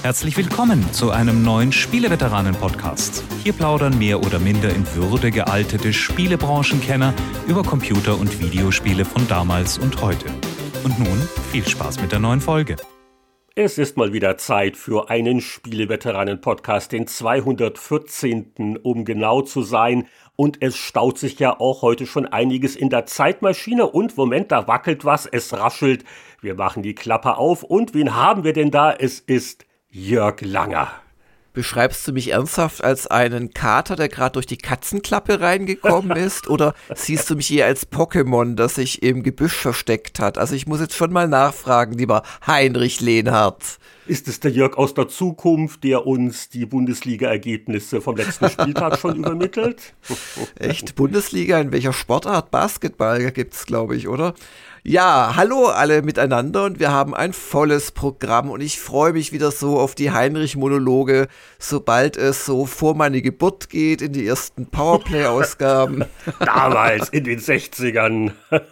Herzlich willkommen zu einem neuen Spieleveteranen-Podcast. Hier plaudern mehr oder minder in Würde gealtete Spielebranchenkenner über Computer- und Videospiele von damals und heute. Und nun viel Spaß mit der neuen Folge. Es ist mal wieder Zeit für einen Spieleveteranen-Podcast, den 214. um genau zu sein. Und es staut sich ja auch heute schon einiges in der Zeitmaschine. Und Moment, da wackelt was, es raschelt. Wir machen die Klappe auf. Und wen haben wir denn da? Es ist Jörg Langer. Beschreibst du mich ernsthaft als einen Kater, der gerade durch die Katzenklappe reingekommen ist? Oder siehst du mich eher als Pokémon, das sich im Gebüsch versteckt hat? Also ich muss jetzt schon mal nachfragen, lieber Heinrich Lehnhardt. Ist es der Jörg aus der Zukunft, der uns die Bundesliga-Ergebnisse vom letzten Spieltag schon übermittelt? Echt? Bundesliga? In welcher Sportart? Basketball gibt's, glaube ich, oder? Ja, hallo alle miteinander und wir haben ein volles Programm und ich freue mich wieder so auf die Heinrich-Monologe, sobald es so vor meine Geburt geht, in die ersten Powerplay-Ausgaben. Damals, in den 60ern.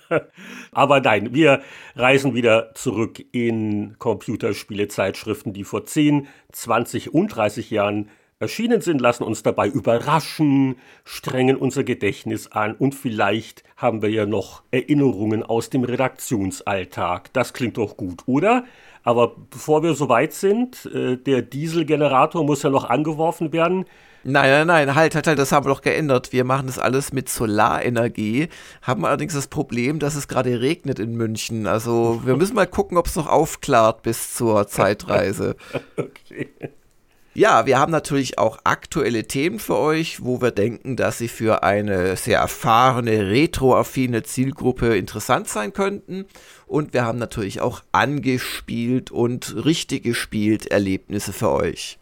Aber nein, wir reisen wieder zurück in Computerspiele-Zeitschriften, die vor 10, 20 und 30 Jahren erschienen sind, lassen uns dabei überraschen, strengen unser Gedächtnis an und vielleicht haben wir ja noch Erinnerungen aus dem Redaktionsalltag. Das klingt doch gut, oder? Aber bevor wir soweit sind, äh, der Dieselgenerator muss ja noch angeworfen werden. Nein, nein, nein, halt, halt, halt, das haben wir doch geändert. Wir machen das alles mit Solarenergie, haben allerdings das Problem, dass es gerade regnet in München. Also wir müssen mal gucken, ob es noch aufklart bis zur Zeitreise. okay. Ja, wir haben natürlich auch aktuelle Themen für euch, wo wir denken, dass sie für eine sehr erfahrene, retroaffine Zielgruppe interessant sein könnten. Und wir haben natürlich auch angespielt und richtig gespielt Erlebnisse für euch.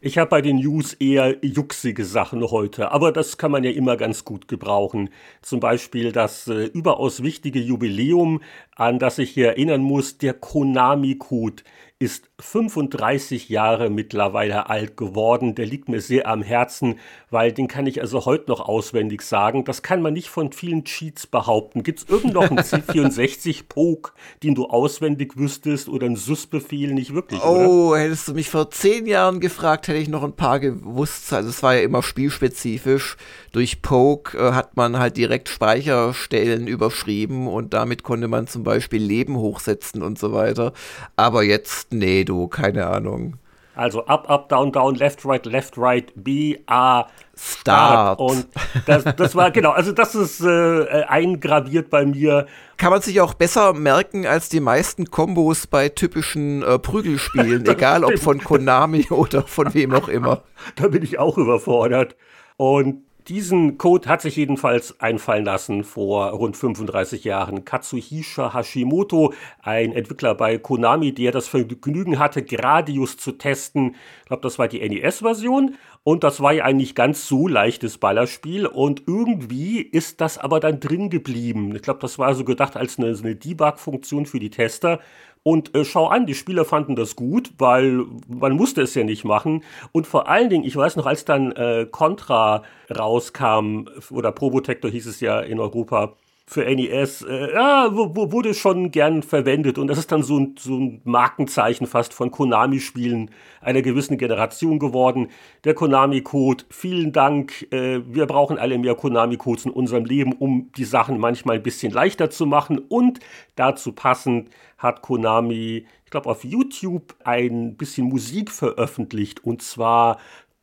Ich habe bei den News eher juxige Sachen heute, aber das kann man ja immer ganz gut gebrauchen. Zum Beispiel das äh, überaus wichtige Jubiläum, an das ich hier erinnern muss, der Konami-Code ist 35 Jahre mittlerweile alt geworden. Der liegt mir sehr am Herzen, weil den kann ich also heute noch auswendig sagen. Das kann man nicht von vielen Cheats behaupten. Gibt es irgend noch einen C64-Poke, den du auswendig wüsstest oder einen SUS-Befehl? Nicht wirklich, Oh, oder? hättest du mich vor zehn Jahren gefragt, hätte ich noch ein paar gewusst. Also es war ja immer spielspezifisch. Durch Poke äh, hat man halt direkt Speicherstellen überschrieben und damit konnte man zum Beispiel Leben hochsetzen und so weiter. Aber jetzt Nee, du, keine Ahnung. Also up, up, down, down, left, right, left, right, B, A, Start. Start. Und das, das war, genau, also das ist äh, eingraviert bei mir. Kann man sich auch besser merken als die meisten Kombos bei typischen äh, Prügelspielen, egal ob von Konami oder von wem auch immer. Da bin ich auch überfordert. Und diesen Code hat sich jedenfalls einfallen lassen vor rund 35 Jahren Katsuhisha Hashimoto, ein Entwickler bei Konami, der das Vergnügen hatte, Gradius zu testen. Ich glaube, das war die NES-Version. Und das war ja ein nicht ganz so leichtes Ballerspiel. Und irgendwie ist das aber dann drin geblieben. Ich glaube, das war so gedacht als eine, eine Debug-Funktion für die Tester. Und äh, schau an, die Spieler fanden das gut, weil man musste es ja nicht machen. Und vor allen Dingen, ich weiß noch, als dann äh, Contra rauskam, oder Probotector hieß es ja in Europa, für NES, äh, ja, wurde schon gern verwendet. Und das ist dann so ein, so ein Markenzeichen fast von Konami-Spielen einer gewissen Generation geworden. Der Konami-Code, vielen Dank. Äh, wir brauchen alle mehr Konami-Codes in unserem Leben, um die Sachen manchmal ein bisschen leichter zu machen. Und dazu passend hat Konami, ich glaube, auf YouTube ein bisschen Musik veröffentlicht. Und zwar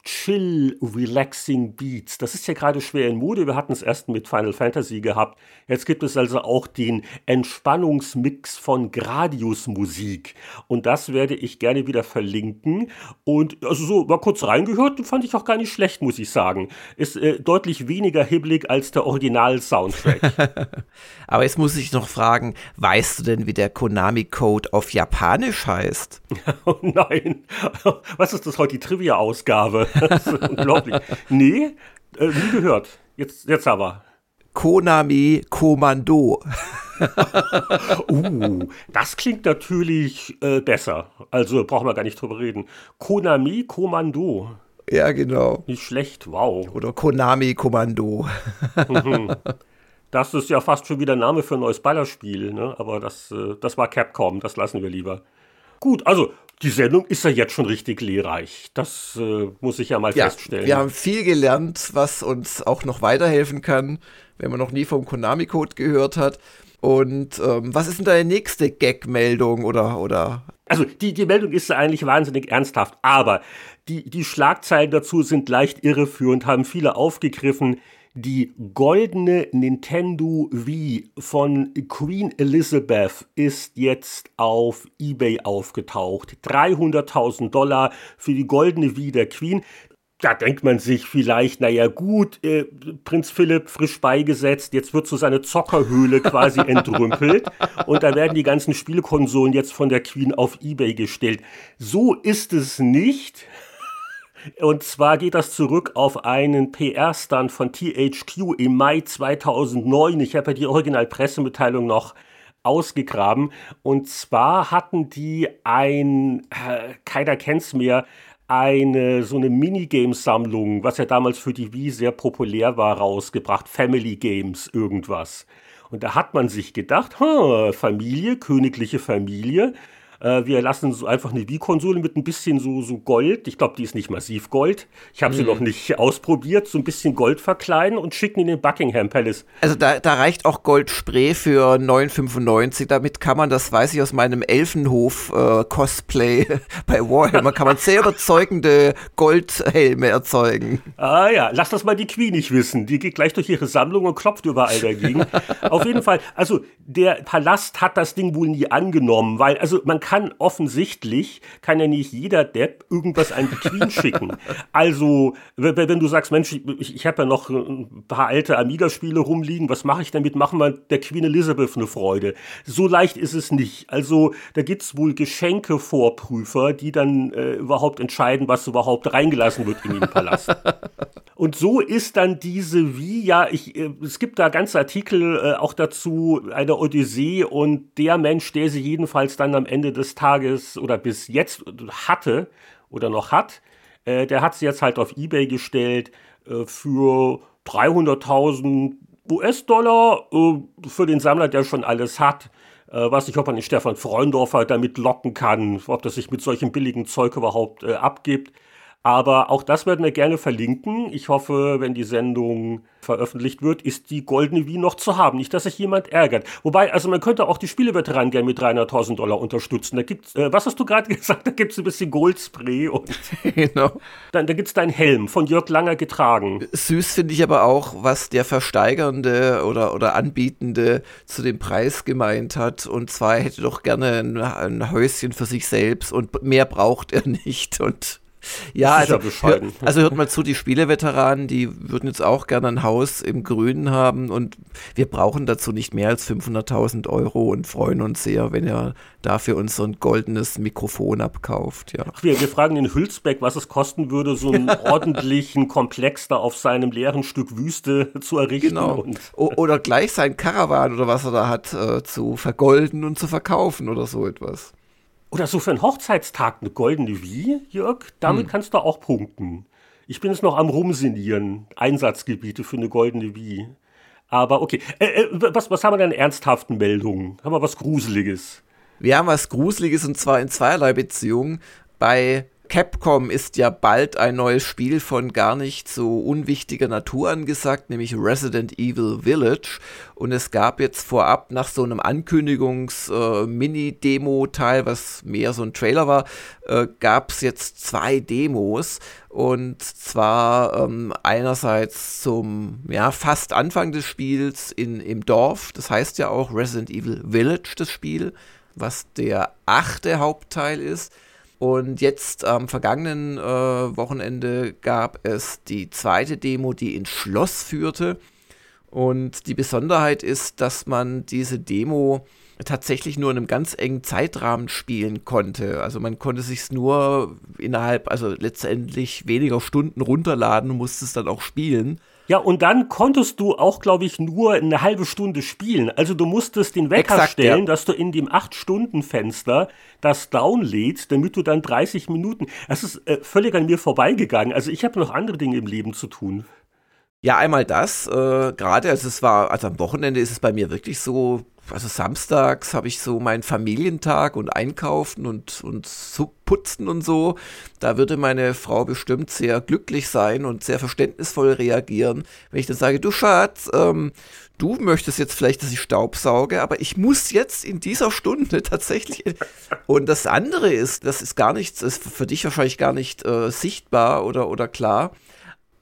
chill, relaxing Beats. Das ist ja gerade schwer in Mode. Wir hatten es erst mit Final Fantasy gehabt. Jetzt gibt es also auch den Entspannungsmix von Gradius Musik. Und das werde ich gerne wieder verlinken. Und also so mal kurz reingehört, fand ich auch gar nicht schlecht, muss ich sagen. Ist äh, deutlich weniger hibbelig als der Original-Soundtrack. Aber jetzt muss ich noch fragen, weißt du denn, wie der Konami-Code auf Japanisch heißt? oh nein. Was ist das heute, die Trivia-Ausgabe? Das ist unglaublich. Nee, äh, nie gehört. Jetzt, jetzt aber. Konami Kommando. uh, das klingt natürlich äh, besser. Also brauchen wir gar nicht drüber reden. Konami Kommando. Ja, genau. Nicht schlecht, wow. Oder Konami Kommando. Mhm. Das ist ja fast schon wieder ein Name für ein neues Ballerspiel, ne? aber das, äh, das war Capcom, das lassen wir lieber. Gut, also Die Sendung ist ja jetzt schon richtig lehrreich. Das äh, muss ich ja mal ja, feststellen. Wir haben viel gelernt, was uns auch noch weiterhelfen kann, wenn man noch nie vom Konami-Code gehört hat. Und ähm, was ist denn deine nächste Gag-Meldung oder, oder? Also die, die Meldung ist eigentlich wahnsinnig ernsthaft, aber die, die Schlagzeilen dazu sind leicht irreführend, haben viele aufgegriffen. Die goldene Nintendo Wii von Queen Elizabeth ist jetzt auf eBay aufgetaucht. 300.000 Dollar für die goldene Wii der Queen da denkt man sich vielleicht, naja gut, äh, Prinz Philipp frisch beigesetzt, jetzt wird so seine Zockerhöhle quasi entrümpelt und da werden die ganzen Spielkonsolen jetzt von der Queen auf Ebay gestellt. So ist es nicht. Und zwar geht das zurück auf einen PR-Stand von THQ im Mai 2009. Ich habe ja die Originalpressemitteilung noch ausgegraben. Und zwar hatten die ein, äh, keiner kennt's mehr, eine so eine Minigames-Sammlung, was ja damals für die Wii sehr populär war, rausgebracht. Family Games, irgendwas. Und da hat man sich gedacht, Familie, königliche Familie, äh, wir lassen so einfach eine Wii-Konsole mit ein bisschen so, so Gold. Ich glaube, die ist nicht massiv Gold. Ich habe mhm. sie noch nicht ausprobiert. So ein bisschen Gold verkleiden und schicken in den Buckingham Palace. Also da, da reicht auch Goldspray für 9,95. Damit kann man, das weiß ich aus meinem Elfenhof-Cosplay äh, bei Warhammer, kann man sehr überzeugende Goldhelme erzeugen. Ah ja, lass das mal die Queen nicht wissen. Die geht gleich durch ihre Sammlung und klopft überall dagegen. Auf jeden Fall, also der Palast hat das Ding wohl nie angenommen, weil, also man kann offensichtlich, kann ja nicht jeder Depp irgendwas an die Queen schicken. Also, wenn du sagst, Mensch, ich, ich habe ja noch ein paar alte Amiga-Spiele rumliegen, was mache ich damit? Machen wir der Queen Elizabeth eine Freude. So leicht ist es nicht. Also, da gibt's wohl Geschenkevorprüfer, die dann äh, überhaupt entscheiden, was überhaupt reingelassen wird in den Palast. Und so ist dann diese wie, ja, ich, äh, es gibt da ganze Artikel äh, auch dazu, eine Odyssee und der Mensch, der sie jedenfalls dann am Ende des Tages oder bis jetzt hatte oder noch hat, äh, der hat sie jetzt halt auf Ebay gestellt äh, für 300.000 US-Dollar äh, für den Sammler, der schon alles hat. Äh, weiß nicht, ob man den Stefan Freundorfer damit locken kann, ob das sich mit solchem billigen Zeug überhaupt äh, abgibt. Aber auch das werden wir gerne verlinken. Ich hoffe, wenn die Sendung veröffentlicht wird, ist die goldene Wii noch zu haben. Nicht, dass sich jemand ärgert. Wobei, also man könnte auch die Spieleveteranen gerne mit 300.000 Dollar unterstützen. Da gibt's, äh, was hast du gerade gesagt? Da gibt's ein bisschen Goldspray und genau. dann da gibt's deinen Helm von Jörg Langer getragen. Süß finde ich aber auch, was der Versteigernde oder, oder Anbietende zu dem Preis gemeint hat. Und zwar er hätte doch gerne ein, ein Häuschen für sich selbst und mehr braucht er nicht. Und ja, also, hör, also hört mal zu, die Spieleveteranen, die würden jetzt auch gerne ein Haus im Grünen haben und wir brauchen dazu nicht mehr als 500.000 Euro und freuen uns sehr, wenn er dafür uns so ein goldenes Mikrofon abkauft. Ja. Ach, wir, wir fragen den Hülsbeck, was es kosten würde, so einen ordentlichen Komplex da auf seinem leeren Stück Wüste zu errichten. Genau. oder gleich sein Karawan oder was er da hat, äh, zu vergolden und zu verkaufen oder so etwas. Oder so für einen Hochzeitstag eine goldene Wie, Jörg, damit hm. kannst du auch punkten. Ich bin jetzt noch am Rumsinieren, Einsatzgebiete für eine goldene Wie. Aber okay, äh, äh, was, was haben wir denn ernsthaften Meldungen? Haben wir was Gruseliges? Wir haben was Gruseliges und zwar in zweierlei Beziehungen. Bei Capcom ist ja bald ein neues Spiel von gar nicht so unwichtiger Natur angesagt, nämlich Resident Evil Village. Und es gab jetzt vorab nach so einem Ankündigungs-Mini-Demo-Teil, äh, was mehr so ein Trailer war, äh, gab es jetzt zwei Demos. Und zwar ähm, einerseits zum ja, fast Anfang des Spiels in, im Dorf. Das heißt ja auch Resident Evil Village, das Spiel, was der achte Hauptteil ist. Und jetzt am vergangenen äh, Wochenende gab es die zweite Demo, die ins Schloss führte. Und die Besonderheit ist, dass man diese Demo tatsächlich nur in einem ganz engen Zeitrahmen spielen konnte. Also man konnte sich nur innerhalb, also letztendlich weniger Stunden runterladen und musste es dann auch spielen. Ja, und dann konntest du auch, glaube ich, nur eine halbe Stunde spielen. Also du musstest den Wecker Exakt, stellen, ja. dass du in dem 8-Stunden-Fenster das downlädst, damit du dann 30 Minuten. Das ist äh, völlig an mir vorbeigegangen. Also ich habe noch andere Dinge im Leben zu tun. Ja, einmal das, äh, gerade, also es war, also am Wochenende ist es bei mir wirklich so, also samstags habe ich so meinen Familientag und Einkaufen und, und Putzen und so. Da würde meine Frau bestimmt sehr glücklich sein und sehr verständnisvoll reagieren, wenn ich dann sage, du Schatz, ähm, du möchtest jetzt vielleicht, dass ich Staubsauge, aber ich muss jetzt in dieser Stunde tatsächlich. Und das andere ist, das ist gar nichts, ist für dich wahrscheinlich gar nicht äh, sichtbar oder, oder klar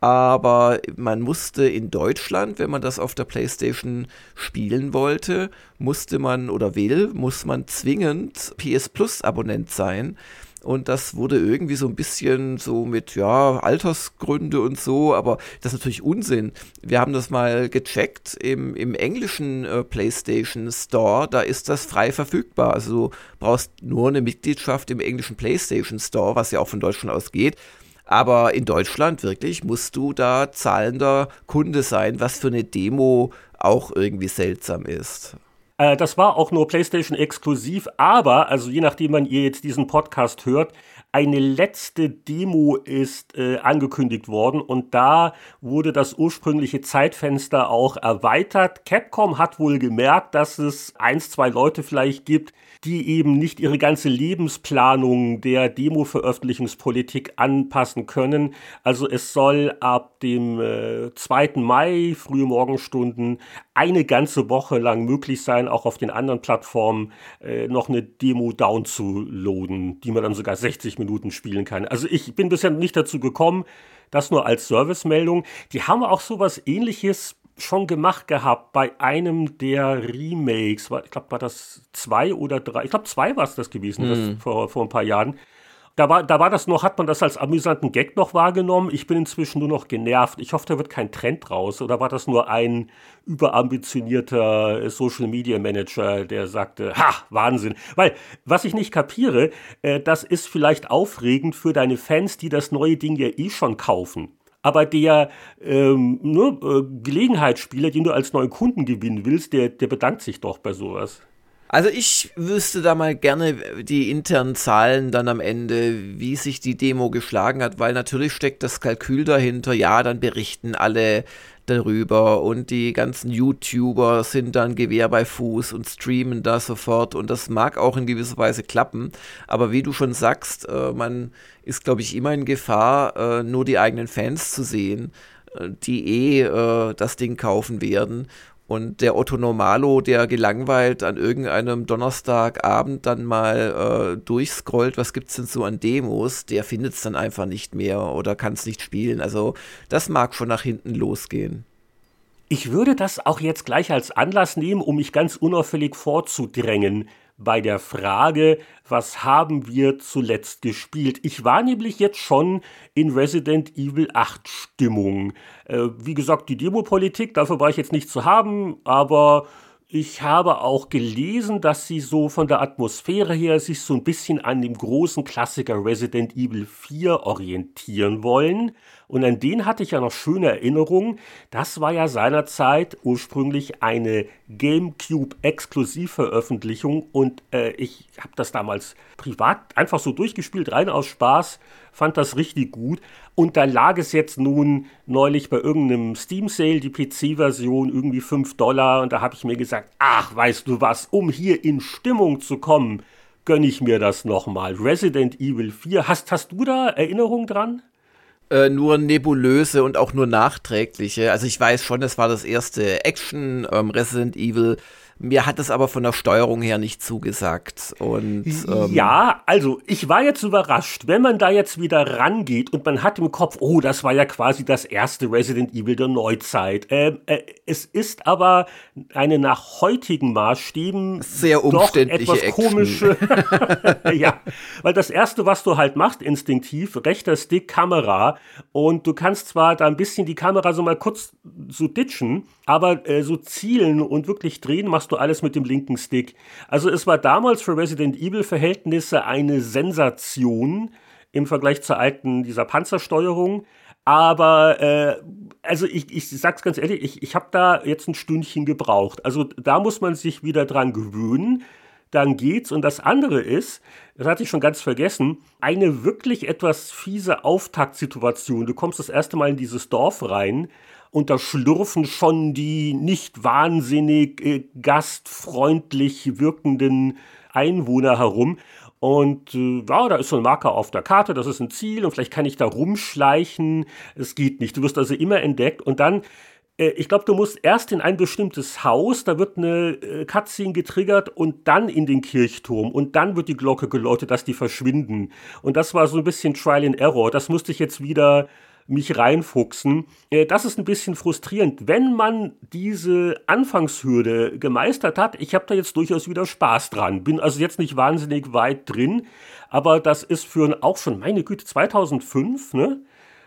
aber man musste in Deutschland, wenn man das auf der PlayStation spielen wollte, musste man oder will, muss man zwingend PS Plus Abonnent sein. Und das wurde irgendwie so ein bisschen so mit, ja, Altersgründe und so, aber das ist natürlich Unsinn. Wir haben das mal gecheckt im, im englischen äh, PlayStation Store, da ist das frei verfügbar. Also du brauchst nur eine Mitgliedschaft im englischen PlayStation Store, was ja auch von Deutschland aus geht. Aber in Deutschland wirklich musst du da zahlender Kunde sein, was für eine Demo auch irgendwie seltsam ist. Äh, das war auch nur PlayStation exklusiv, aber, also je nachdem, wann ihr jetzt diesen Podcast hört, eine letzte Demo ist äh, angekündigt worden und da wurde das ursprüngliche Zeitfenster auch erweitert. Capcom hat wohl gemerkt, dass es eins, zwei Leute vielleicht gibt, die eben nicht ihre ganze Lebensplanung der Demo-Veröffentlichungspolitik anpassen können. Also es soll ab dem äh, 2. Mai, frühe Morgenstunden, eine ganze Woche lang möglich sein, auch auf den anderen Plattformen äh, noch eine Demo downzuladen, die man dann sogar 60 Minuten spielen kann. Also ich bin bisher nicht dazu gekommen, das nur als Servicemeldung. Die haben auch sowas ähnliches schon gemacht gehabt bei einem der Remakes. Ich glaube, war das zwei oder drei? Ich glaube, zwei war es das gewesen, mm. das mhm. vor, vor ein paar Jahren. Da war, da war das noch, hat man das als amüsanten Gag noch wahrgenommen. Ich bin inzwischen nur noch genervt. Ich hoffe, da wird kein Trend raus. Oder war das nur ein überambitionierter Social Media Manager, der sagte, ha, Wahnsinn. Weil, was ich nicht kapiere, äh, das ist vielleicht aufregend für deine Fans, die das neue Ding ja eh schon kaufen aber der ähm, ne, äh, Gelegenheitsspieler, den du als neuen Kunden gewinnen willst, der, der bedankt sich doch bei sowas. Also ich wüsste da mal gerne die internen Zahlen dann am Ende, wie sich die Demo geschlagen hat, weil natürlich steckt das Kalkül dahinter. Ja, dann berichten alle darüber und die ganzen YouTuber sind dann Gewehr bei Fuß und streamen da sofort und das mag auch in gewisser Weise klappen, aber wie du schon sagst, äh, man ist, glaube ich, immer in Gefahr, äh, nur die eigenen Fans zu sehen, äh, die eh äh, das Ding kaufen werden und der Otto Normalo, der gelangweilt an irgendeinem Donnerstagabend dann mal äh, durchscrollt, was gibt's denn so an Demos, der findet es dann einfach nicht mehr oder kann es nicht spielen. Also das mag schon nach hinten losgehen. Ich würde das auch jetzt gleich als Anlass nehmen, um mich ganz unauffällig vorzudrängen bei der Frage, was haben wir zuletzt gespielt. Ich war nämlich jetzt schon in Resident Evil 8 Stimmung. Äh, wie gesagt, die Demopolitik, dafür war ich jetzt nicht zu haben, aber ich habe auch gelesen, dass sie so von der Atmosphäre her sich so ein bisschen an dem großen Klassiker Resident Evil 4 orientieren wollen. Und an den hatte ich ja noch schöne Erinnerungen. Das war ja seinerzeit ursprünglich eine GameCube-Exklusivveröffentlichung und äh, ich habe das damals privat einfach so durchgespielt, rein aus Spaß, fand das richtig gut. Und da lag es jetzt nun neulich bei irgendeinem Steam-Sale, die PC-Version, irgendwie 5 Dollar. Und da habe ich mir gesagt, ach, weißt du was, um hier in Stimmung zu kommen, gönne ich mir das nochmal. Resident Evil 4. Hast, hast du da Erinnerungen dran? Äh, nur nebulöse und auch nur nachträgliche. Also ich weiß schon, es war das erste Action ähm, Resident Evil mir hat es aber von der Steuerung her nicht zugesagt. Und, ähm ja, also ich war jetzt überrascht, wenn man da jetzt wieder rangeht und man hat im Kopf, oh, das war ja quasi das erste Resident Evil der Neuzeit. Ähm, äh, es ist aber eine nach heutigen Maßstäben sehr umständliche doch etwas komische. ja, weil das erste, was du halt machst, instinktiv, rechter Stick, Kamera und du kannst zwar da ein bisschen die Kamera so mal kurz so ditchen, aber äh, so zielen und wirklich drehen machst du alles mit dem linken Stick. Also es war damals für Resident Evil Verhältnisse eine Sensation im Vergleich zur alten dieser Panzersteuerung. Aber äh, also ich, ich sag's ganz ehrlich, ich, ich habe da jetzt ein Stündchen gebraucht. Also da muss man sich wieder dran gewöhnen. Dann geht's. Und das andere ist, das hatte ich schon ganz vergessen, eine wirklich etwas fiese Auftaktsituation. Du kommst das erste Mal in dieses Dorf rein und da schlürfen schon die nicht wahnsinnig äh, gastfreundlich wirkenden Einwohner herum. Und äh, ja, da ist so ein Marker auf der Karte, das ist ein Ziel und vielleicht kann ich da rumschleichen. Es geht nicht. Du wirst also immer entdeckt und dann äh, ich glaube, du musst erst in ein bestimmtes Haus, da wird eine äh, Cutscene getriggert und dann in den Kirchturm und dann wird die Glocke geläutet, dass die verschwinden. Und das war so ein bisschen Trial and Error. Das musste ich jetzt wieder mich reinfuchsen. Äh, das ist ein bisschen frustrierend. Wenn man diese Anfangshürde gemeistert hat, ich habe da jetzt durchaus wieder Spaß dran. Bin also jetzt nicht wahnsinnig weit drin, aber das ist für ein, auch schon, meine Güte, 2005, ne?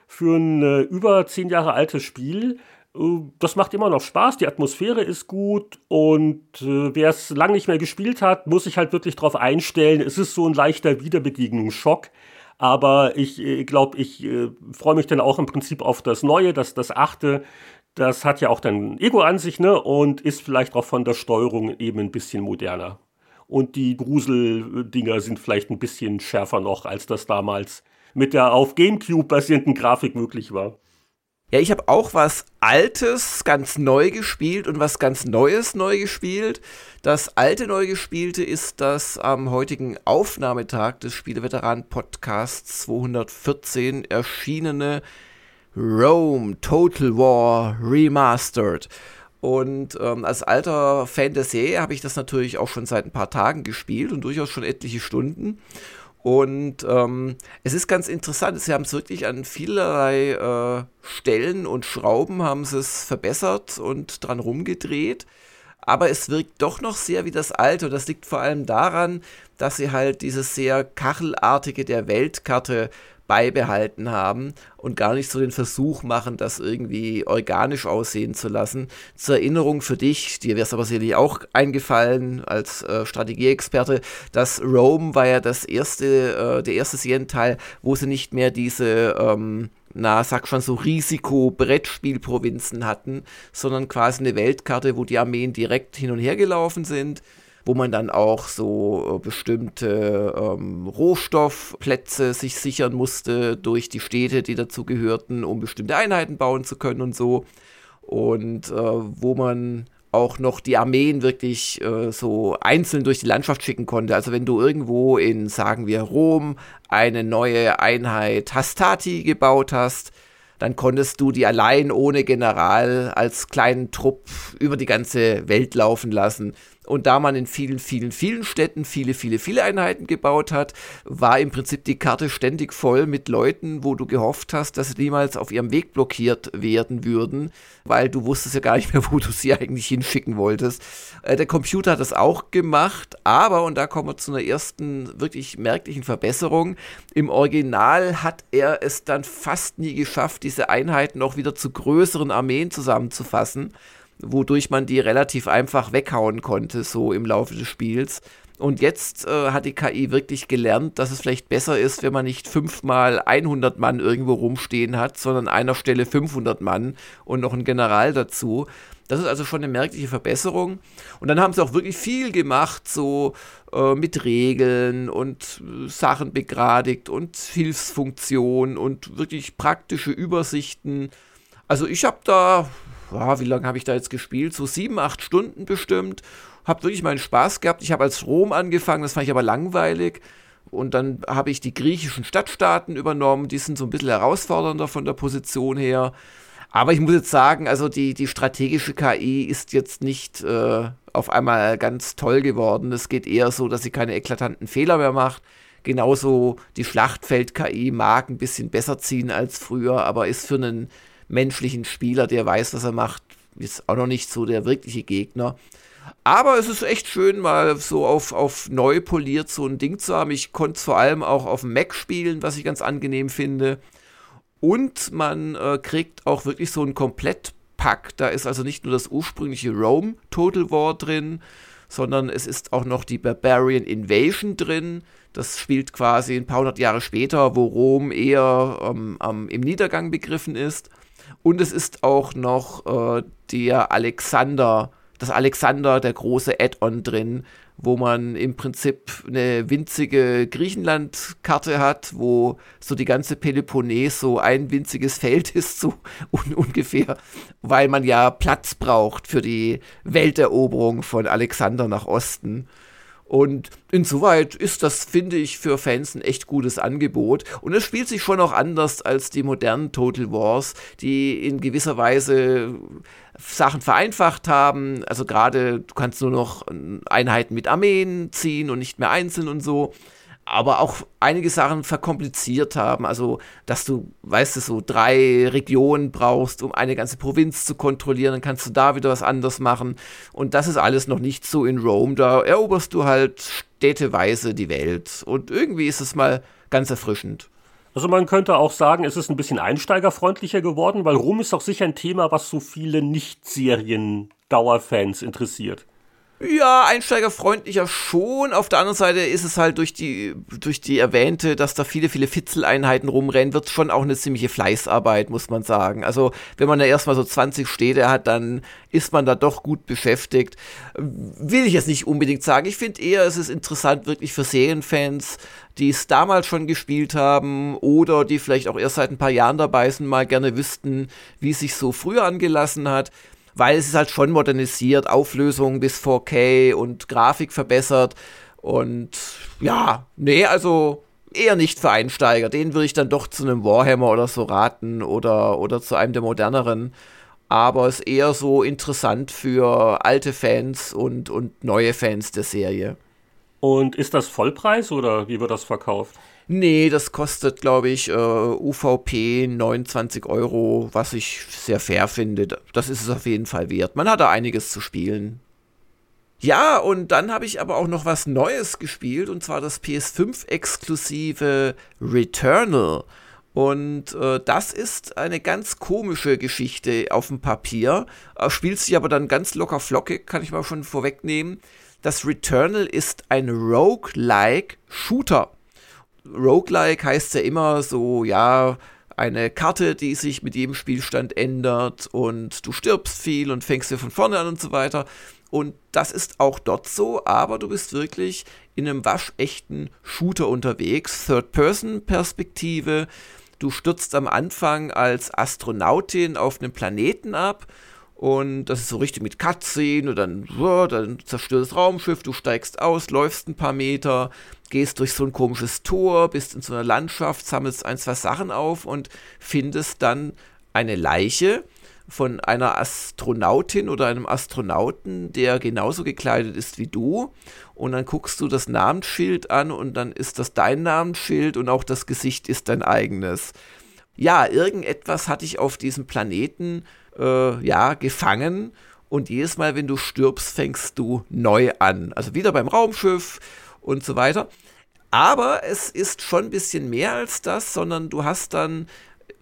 Für ein äh, über zehn Jahre altes Spiel äh, das macht immer noch Spaß, die Atmosphäre ist gut und äh, wer es lange nicht mehr gespielt hat, muss sich halt wirklich darauf einstellen. Es ist so ein leichter Wiederbegegnungsschock. Aber ich äh, glaube, ich äh, freue mich dann auch im Prinzip auf das Neue, das, das achte. Das hat ja auch dann Ego an sich, ne? Und ist vielleicht auch von der Steuerung eben ein bisschen moderner. Und die Gruseldinger sind vielleicht ein bisschen schärfer noch, als das damals mit der auf GameCube basierenden Grafik möglich war. Ja, ich habe auch was Altes ganz neu gespielt und was ganz Neues neu gespielt. Das alte neu gespielte ist das am heutigen Aufnahmetag des Spieleveteranen-Podcasts 214 erschienene Rome Total War Remastered. Und ähm, als alter Fan der Serie habe ich das natürlich auch schon seit ein paar Tagen gespielt und durchaus schon etliche Stunden. Und ähm, es ist ganz interessant, sie haben es wirklich an vielerlei äh, Stellen und Schrauben haben sie es verbessert und dran rumgedreht. Aber es wirkt doch noch sehr wie das alte. Und das liegt vor allem daran, dass sie halt dieses sehr kachelartige der Weltkarte beibehalten haben und gar nicht so den Versuch machen, das irgendwie organisch aussehen zu lassen. Zur Erinnerung für dich, dir wäre es aber sicherlich auch eingefallen als äh, Strategieexperte, dass Rome war ja das erste, äh, der erste Serienteil, wo sie nicht mehr diese ähm, na, sag schon so Risiko-Brettspielprovinzen hatten, sondern quasi eine Weltkarte, wo die Armeen direkt hin und her gelaufen sind wo man dann auch so äh, bestimmte ähm, Rohstoffplätze sich sichern musste durch die Städte, die dazu gehörten, um bestimmte Einheiten bauen zu können und so. Und äh, wo man auch noch die Armeen wirklich äh, so einzeln durch die Landschaft schicken konnte. Also wenn du irgendwo in, sagen wir, Rom eine neue Einheit Hastati gebaut hast, dann konntest du die allein ohne General als kleinen Trupp über die ganze Welt laufen lassen. Und da man in vielen, vielen, vielen Städten viele, viele, viele Einheiten gebaut hat, war im Prinzip die Karte ständig voll mit Leuten, wo du gehofft hast, dass sie niemals auf ihrem Weg blockiert werden würden, weil du wusstest ja gar nicht mehr, wo du sie eigentlich hinschicken wolltest. Äh, der Computer hat das auch gemacht, aber, und da kommen wir zu einer ersten wirklich merklichen Verbesserung, im Original hat er es dann fast nie geschafft, diese Einheiten auch wieder zu größeren Armeen zusammenzufassen wodurch man die relativ einfach weghauen konnte, so im Laufe des Spiels. Und jetzt äh, hat die KI wirklich gelernt, dass es vielleicht besser ist, wenn man nicht fünfmal 100 Mann irgendwo rumstehen hat, sondern an einer Stelle 500 Mann und noch ein General dazu. Das ist also schon eine merkliche Verbesserung. Und dann haben sie auch wirklich viel gemacht, so äh, mit Regeln und äh, Sachen begradigt und Hilfsfunktionen und wirklich praktische Übersichten. Also ich habe da ja, wie lange habe ich da jetzt gespielt? So sieben, acht Stunden bestimmt. Hab wirklich meinen Spaß gehabt. Ich habe als Rom angefangen, das fand ich aber langweilig. Und dann habe ich die griechischen Stadtstaaten übernommen. Die sind so ein bisschen herausfordernder von der Position her. Aber ich muss jetzt sagen, also die, die strategische KI ist jetzt nicht äh, auf einmal ganz toll geworden. Es geht eher so, dass sie keine eklatanten Fehler mehr macht. Genauso die Schlachtfeld-KI mag ein bisschen besser ziehen als früher, aber ist für einen menschlichen Spieler, der weiß, was er macht, ist auch noch nicht so der wirkliche Gegner. Aber es ist echt schön, mal so auf, auf neu poliert so ein Ding zu haben. Ich konnte es vor allem auch auf dem Mac spielen, was ich ganz angenehm finde. Und man äh, kriegt auch wirklich so ein Komplettpack. Da ist also nicht nur das ursprüngliche Rome Total War drin, sondern es ist auch noch die Barbarian Invasion drin. Das spielt quasi ein paar hundert Jahre später, wo Rom eher ähm, ähm, im Niedergang begriffen ist. Und es ist auch noch äh, der Alexander das Alexander, der große Add-on drin, wo man im Prinzip eine winzige Griechenland-Karte hat, wo so die ganze Peloponnes so ein winziges Feld ist, so un ungefähr, weil man ja Platz braucht für die Welteroberung von Alexander nach Osten. Und insoweit ist das, finde ich, für Fans ein echt gutes Angebot. Und es spielt sich schon auch anders als die modernen Total Wars, die in gewisser Weise Sachen vereinfacht haben. Also gerade, du kannst nur noch Einheiten mit Armeen ziehen und nicht mehr einzeln und so aber auch einige Sachen verkompliziert haben. Also, dass du, weißt du, so drei Regionen brauchst, um eine ganze Provinz zu kontrollieren, dann kannst du da wieder was anderes machen. Und das ist alles noch nicht so in Rome. Da eroberst du halt städteweise die Welt. Und irgendwie ist es mal ganz erfrischend. Also man könnte auch sagen, es ist ein bisschen einsteigerfreundlicher geworden, weil Rom ist auch sicher ein Thema, was so viele Nicht-Serien-Dauerfans interessiert. Ja, einsteigerfreundlicher schon. Auf der anderen Seite ist es halt durch die, durch die erwähnte, dass da viele, viele Fitzeleinheiten rumrennen, wird schon auch eine ziemliche Fleißarbeit, muss man sagen. Also, wenn man da erstmal so 20 Städte hat, dann ist man da doch gut beschäftigt. Will ich jetzt nicht unbedingt sagen. Ich finde eher, es ist interessant wirklich für Serienfans, die es damals schon gespielt haben oder die vielleicht auch erst seit ein paar Jahren dabei sind, mal gerne wüssten, wie es sich so früher angelassen hat weil es ist halt schon modernisiert, Auflösung bis 4K und Grafik verbessert. Und ja, nee, also eher nicht für Einsteiger. Den würde ich dann doch zu einem Warhammer oder so raten oder, oder zu einem der moderneren. Aber es ist eher so interessant für alte Fans und, und neue Fans der Serie. Und ist das Vollpreis oder wie wird das verkauft? Nee, das kostet, glaube ich, äh, UVP 29 Euro, was ich sehr fair finde. Das ist es auf jeden Fall wert. Man hat da einiges zu spielen. Ja, und dann habe ich aber auch noch was Neues gespielt, und zwar das PS5-exklusive Returnal. Und äh, das ist eine ganz komische Geschichte auf dem Papier. Äh, spielt sich aber dann ganz locker flockig, kann ich mal schon vorwegnehmen. Das Returnal ist ein Roguelike Shooter. Roguelike heißt ja immer so, ja, eine Karte, die sich mit jedem Spielstand ändert und du stirbst viel und fängst dir von vorne an und so weiter. Und das ist auch dort so, aber du bist wirklich in einem waschechten Shooter unterwegs, Third-Person-Perspektive. Du stürzt am Anfang als Astronautin auf einem Planeten ab und das ist so richtig mit Cutscene und dann, oh, dann das Raumschiff, du steigst aus, läufst ein paar Meter, gehst durch so ein komisches Tor, bist in so einer Landschaft, sammelst ein, zwei Sachen auf und findest dann eine Leiche von einer Astronautin oder einem Astronauten, der genauso gekleidet ist wie du. Und dann guckst du das Namensschild an und dann ist das dein Namensschild und auch das Gesicht ist dein eigenes. Ja, irgendetwas hatte ich auf diesem Planeten äh, ja, gefangen. Und jedes Mal, wenn du stirbst, fängst du neu an. Also wieder beim Raumschiff und so weiter. Aber es ist schon ein bisschen mehr als das, sondern du hast dann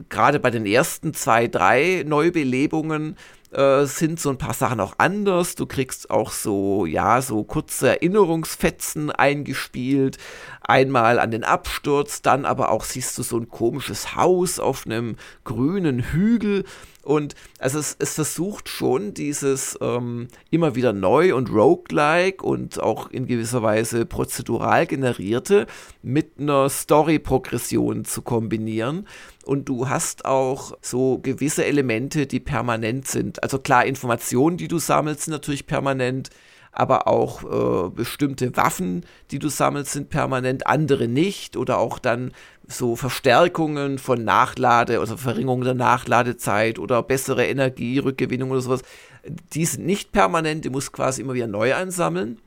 gerade bei den ersten zwei, drei Neubelebungen äh, sind so ein paar Sachen auch anders. Du kriegst auch so, ja, so kurze Erinnerungsfetzen eingespielt. Einmal an den Absturz, dann aber auch siehst du so ein komisches Haus auf einem grünen Hügel. Und also es, es versucht schon dieses ähm, immer wieder neu und roguelike und auch in gewisser Weise prozedural generierte mit einer Story-Progression zu kombinieren und du hast auch so gewisse Elemente, die permanent sind. Also klar, Informationen, die du sammelst, sind natürlich permanent, aber auch äh, bestimmte Waffen, die du sammelst, sind permanent, andere nicht oder auch dann so Verstärkungen von Nachlade, also Verringerung der Nachladezeit oder bessere Energierückgewinnung oder sowas. Die sind nicht permanent, die musst quasi immer wieder neu einsammeln.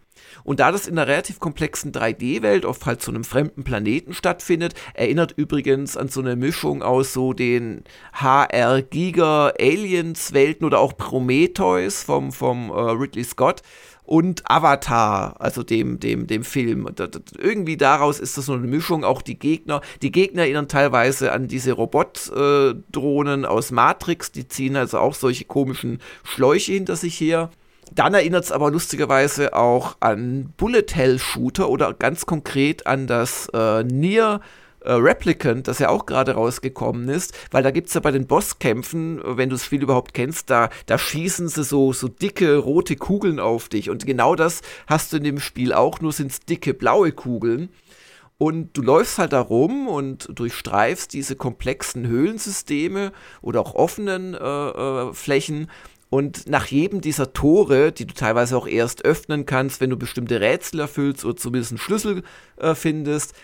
Und da das in einer relativ komplexen 3D-Welt auf halt so einem fremden Planeten stattfindet, erinnert übrigens an so eine Mischung aus so den HR-Giga-Aliens-Welten oder auch Prometheus vom, vom uh, Ridley Scott und Avatar, also dem, dem, dem Film. Das, das, irgendwie daraus ist das so eine Mischung, auch die Gegner. Die Gegner erinnern teilweise an diese Robot-Drohnen äh, aus Matrix, die ziehen also auch solche komischen Schläuche hinter sich her. Dann erinnert es aber lustigerweise auch an Bullet Hell Shooter oder ganz konkret an das äh, Nier äh, Replicant, das ja auch gerade rausgekommen ist, weil da gibt es ja bei den Bosskämpfen, wenn du das Spiel überhaupt kennst, da, da schießen sie so, so dicke rote Kugeln auf dich. Und genau das hast du in dem Spiel auch, nur sind es dicke blaue Kugeln. Und du läufst halt da rum und durchstreifst diese komplexen Höhlensysteme oder auch offenen äh, äh, Flächen. Und nach jedem dieser Tore, die du teilweise auch erst öffnen kannst, wenn du bestimmte Rätsel erfüllst oder zumindest einen Schlüssel äh, findest,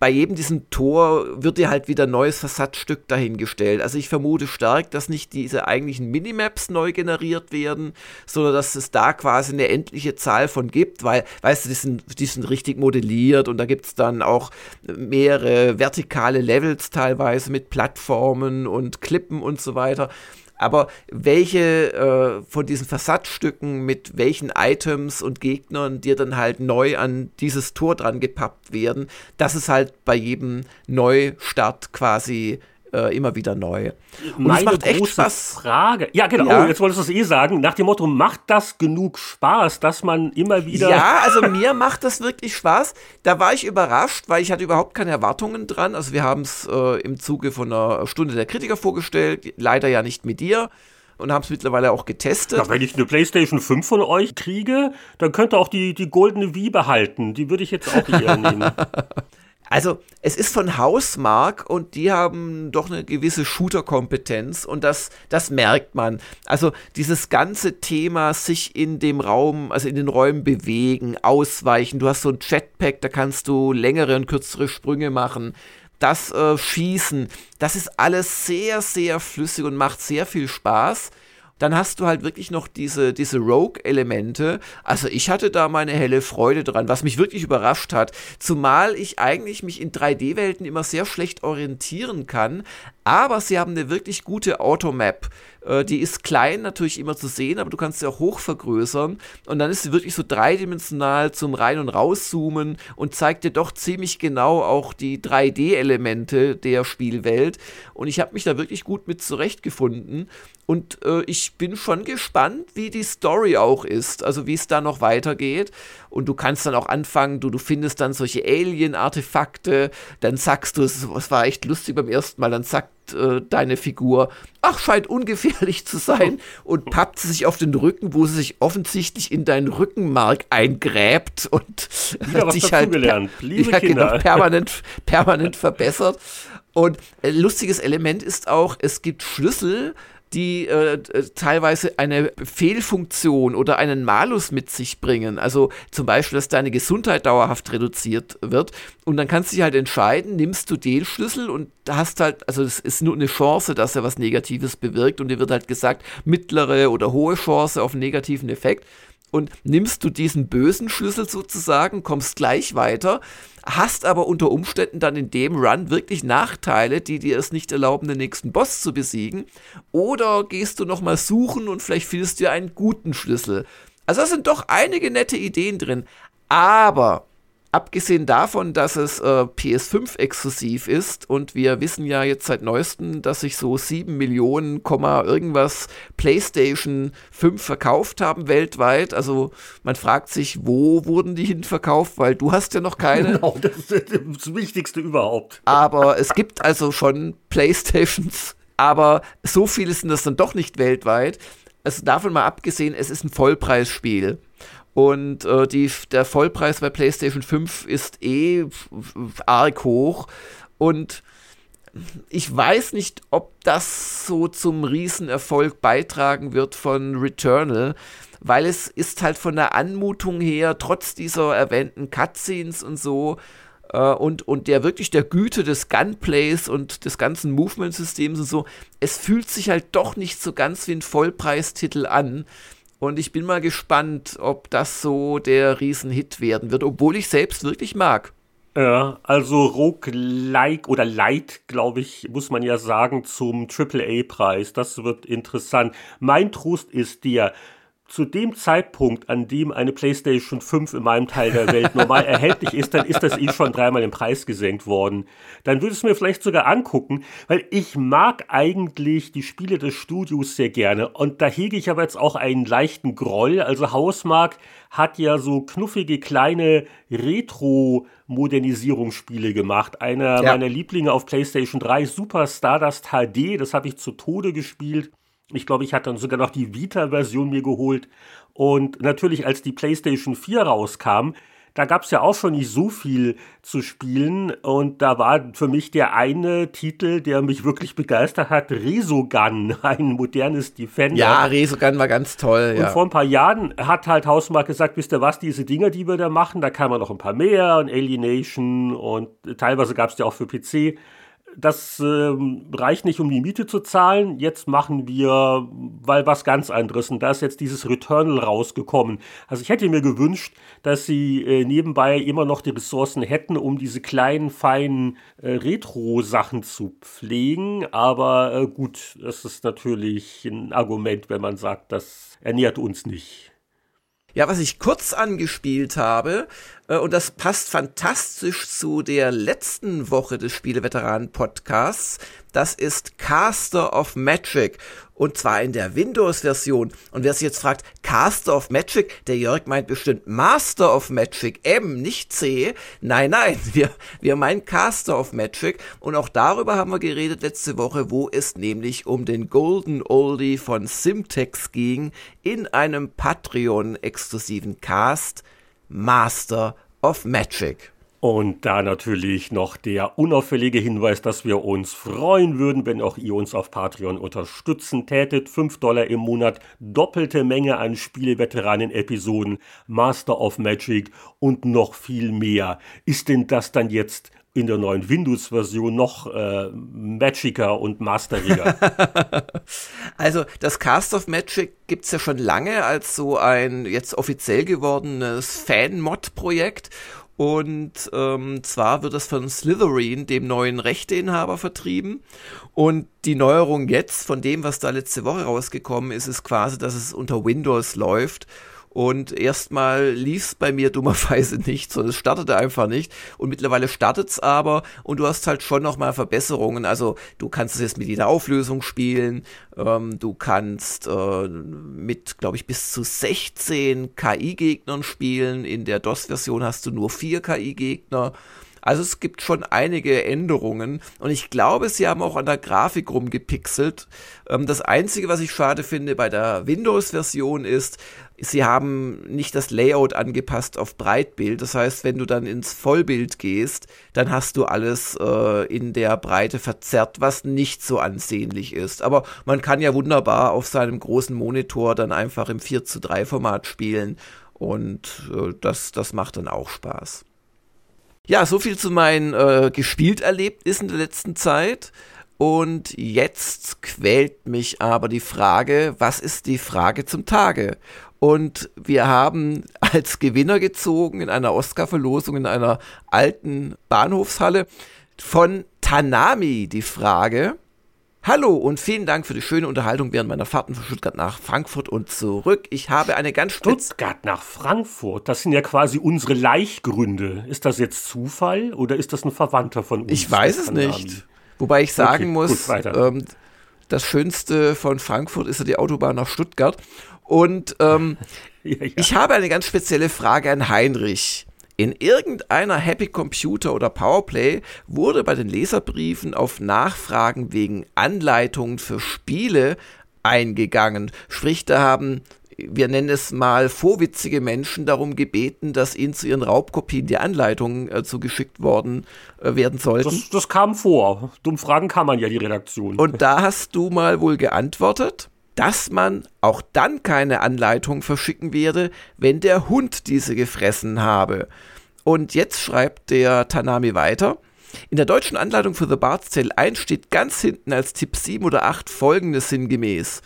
bei jedem diesem Tor wird dir halt wieder ein neues Versatzstück dahingestellt. Also ich vermute stark, dass nicht diese eigentlichen Minimaps neu generiert werden, sondern dass es da quasi eine endliche Zahl von gibt, weil, weißt du, die sind, die sind richtig modelliert und da gibt es dann auch mehrere vertikale Levels teilweise mit Plattformen und Klippen und so weiter. Aber welche äh, von diesen Versatzstücken mit welchen Items und Gegnern dir dann halt neu an dieses Tor dran gepappt werden, das ist halt bei jedem Neustart quasi äh, immer wieder neu. Und Meine macht echt Spaß. Frage. Ja, genau. Ja. Oh, jetzt wolltest du es eh sagen. Nach dem Motto, macht das genug Spaß, dass man immer wieder. Ja, also mir macht das wirklich Spaß. Da war ich überrascht, weil ich hatte überhaupt keine Erwartungen dran. Also wir haben es äh, im Zuge von einer Stunde der Kritiker vorgestellt. Leider ja nicht mit dir und haben es mittlerweile auch getestet. Ja, wenn ich eine PlayStation 5 von euch kriege, dann könnt ihr auch die, die goldene Wii behalten. Die würde ich jetzt auch hier nehmen. Also, es ist von Hausmark und die haben doch eine gewisse Shooter-Kompetenz und das, das merkt man. Also, dieses ganze Thema sich in dem Raum, also in den Räumen bewegen, ausweichen. Du hast so ein Jetpack, da kannst du längere und kürzere Sprünge machen. Das äh, Schießen, das ist alles sehr, sehr flüssig und macht sehr viel Spaß dann hast du halt wirklich noch diese, diese Rogue-Elemente. Also ich hatte da meine helle Freude dran, was mich wirklich überrascht hat. Zumal ich eigentlich mich in 3D-Welten immer sehr schlecht orientieren kann. Aber sie haben eine wirklich gute Automap. Äh, die ist klein natürlich immer zu sehen, aber du kannst sie auch hoch vergrößern. Und dann ist sie wirklich so dreidimensional zum Rein- und Rauszoomen und zeigt dir doch ziemlich genau auch die 3D-Elemente der Spielwelt. Und ich habe mich da wirklich gut mit zurechtgefunden. Und äh, ich bin schon gespannt, wie die Story auch ist, also wie es da noch weitergeht. Und du kannst dann auch anfangen, du, du findest dann solche Alien-Artefakte, dann sagst du, es, war echt lustig beim ersten Mal, dann sagt äh, deine Figur, ach, scheint ungefährlich zu sein, und pappt sie sich auf den Rücken, wo sie sich offensichtlich in deinen Rückenmark eingräbt und Wieder dich halt per ja, genau, permanent, permanent verbessert. Und äh, lustiges Element ist auch, es gibt Schlüssel, die äh, teilweise eine Fehlfunktion oder einen Malus mit sich bringen. Also zum Beispiel, dass deine Gesundheit dauerhaft reduziert wird. Und dann kannst du dich halt entscheiden, nimmst du den Schlüssel und hast halt, also es ist nur eine Chance, dass er was Negatives bewirkt. Und dir wird halt gesagt, mittlere oder hohe Chance auf einen negativen Effekt und nimmst du diesen bösen Schlüssel sozusagen, kommst gleich weiter, hast aber unter Umständen dann in dem Run wirklich Nachteile, die dir es nicht erlauben, den nächsten Boss zu besiegen. Oder gehst du nochmal suchen und vielleicht findest du einen guten Schlüssel. Also da sind doch einige nette Ideen drin. Aber Abgesehen davon, dass es äh, PS5 exklusiv ist und wir wissen ja jetzt seit neuestem, dass sich so 7 Millionen, irgendwas PlayStation 5 verkauft haben weltweit. Also man fragt sich, wo wurden die hin verkauft, weil du hast ja noch keine. Genau, das ist das Wichtigste überhaupt. Aber es gibt also schon PlayStations, aber so viele sind das dann doch nicht weltweit. Also davon mal abgesehen, es ist ein Vollpreisspiel. Und äh, die, der Vollpreis bei PlayStation 5 ist eh arg hoch. Und ich weiß nicht, ob das so zum Riesenerfolg beitragen wird von Returnal, weil es ist halt von der Anmutung her, trotz dieser erwähnten Cutscenes und so, äh, und, und der wirklich der Güte des Gunplays und des ganzen Movement-Systems und so, es fühlt sich halt doch nicht so ganz wie ein Vollpreistitel an. Und ich bin mal gespannt, ob das so der Riesenhit werden wird, obwohl ich selbst wirklich mag. Ja, also Rogue-like oder Light, glaube ich, muss man ja sagen, zum AAA-Preis. Das wird interessant. Mein Trost ist dir, zu dem Zeitpunkt, an dem eine PlayStation 5 in meinem Teil der Welt normal erhältlich ist, dann ist das eh schon dreimal im Preis gesenkt worden. Dann würde ich es mir vielleicht sogar angucken, weil ich mag eigentlich die Spiele des Studios sehr gerne. Und da hege ich aber jetzt auch einen leichten Groll. Also Hausmark hat ja so knuffige kleine Retro-Modernisierungsspiele gemacht. Einer ja. meiner Lieblinge auf PlayStation 3, Super Stardust HD, das habe ich zu Tode gespielt. Ich glaube, ich hatte dann sogar noch die Vita-Version mir geholt. Und natürlich, als die PlayStation 4 rauskam, da gab es ja auch schon nicht so viel zu spielen. Und da war für mich der eine Titel, der mich wirklich begeistert hat, Resogun, ein modernes Defender. Ja, Resogun war ganz toll. Und vor ein paar Jahren hat halt Hausmark gesagt, wisst ihr was, diese Dinger, die wir da machen, da kann man noch ein paar mehr und Alienation und teilweise gab es ja auch für PC das äh, reicht nicht, um die Miete zu zahlen. Jetzt machen wir, weil was ganz anderes. Und da ist jetzt dieses Returnal rausgekommen. Also ich hätte mir gewünscht, dass sie äh, nebenbei immer noch die Ressourcen hätten, um diese kleinen, feinen äh, Retro-Sachen zu pflegen. Aber äh, gut, das ist natürlich ein Argument, wenn man sagt, das ernährt uns nicht. Ja, was ich kurz angespielt habe, und das passt fantastisch zu der letzten Woche des Spieleveteranen-Podcasts, das ist Caster of Magic. Und zwar in der Windows-Version. Und wer sich jetzt fragt, Caster of Magic, der Jörg meint bestimmt Master of Magic, M, nicht C. Nein, nein, wir, wir meinen Caster of Magic. Und auch darüber haben wir geredet letzte Woche, wo es nämlich um den Golden Oldie von Simtex ging, in einem Patreon-exklusiven Cast Master of Magic. Und da natürlich noch der unauffällige Hinweis, dass wir uns freuen würden, wenn auch ihr uns auf Patreon unterstützen tätet. 5 Dollar im Monat, doppelte Menge an Spieleveteranen-Episoden, Master of Magic und noch viel mehr. Ist denn das dann jetzt in der neuen Windows-Version noch äh, Magicer und Masteriger. also das Cast of Magic gibt's ja schon lange als so ein jetzt offiziell gewordenes Fan-Mod-Projekt und ähm, zwar wird das von Slytherin, dem neuen Rechteinhaber, vertrieben. Und die Neuerung jetzt von dem, was da letzte Woche rausgekommen ist, ist quasi, dass es unter Windows läuft und erstmal lief es bei mir dummerweise nicht, sondern es startete einfach nicht. Und mittlerweile startet es aber und du hast halt schon nochmal Verbesserungen. Also du kannst es jetzt mit jeder Auflösung spielen. Ähm, du kannst äh, mit, glaube ich, bis zu 16 KI-Gegnern spielen. In der DOS-Version hast du nur vier KI-Gegner. Also es gibt schon einige Änderungen und ich glaube, sie haben auch an der Grafik rumgepixelt. Ähm, das Einzige, was ich schade finde bei der Windows-Version ist, sie haben nicht das Layout angepasst auf Breitbild. Das heißt, wenn du dann ins Vollbild gehst, dann hast du alles äh, in der Breite verzerrt, was nicht so ansehnlich ist. Aber man kann ja wunderbar auf seinem großen Monitor dann einfach im 4 zu 3 Format spielen und äh, das, das macht dann auch Spaß. Ja, so viel zu meinen äh, gespielt Erlebnissen der letzten Zeit. Und jetzt quält mich aber die Frage, was ist die Frage zum Tage? Und wir haben als Gewinner gezogen in einer Oscar-Verlosung in einer alten Bahnhofshalle von Tanami die Frage, Hallo und vielen Dank für die schöne Unterhaltung während meiner Fahrten von Stuttgart nach Frankfurt und zurück. Ich habe eine ganz Stuttgart nach Frankfurt, das sind ja quasi unsere Laichgründe. Ist das jetzt Zufall oder ist das ein Verwandter von uns? Ich weiß es nicht. Wobei ich sagen okay, muss, gut, ähm, das Schönste von Frankfurt ist ja die Autobahn nach Stuttgart. Und ähm, ja, ja. ich habe eine ganz spezielle Frage an Heinrich. In irgendeiner Happy Computer oder Powerplay wurde bei den Leserbriefen auf Nachfragen wegen Anleitungen für Spiele eingegangen. Sprich, da haben wir nennen es mal vorwitzige Menschen darum gebeten, dass ihnen zu ihren Raubkopien die Anleitungen äh, zugeschickt worden äh, werden sollten. Das, das kam vor. Dumm Fragen kann man ja die Redaktion. Und da hast du mal wohl geantwortet dass man auch dann keine Anleitung verschicken werde, wenn der Hund diese gefressen habe. Und jetzt schreibt der Tanami weiter. In der deutschen Anleitung für The Bard's Tale 1 steht ganz hinten als Tipp 7 oder 8 folgendes sinngemäß.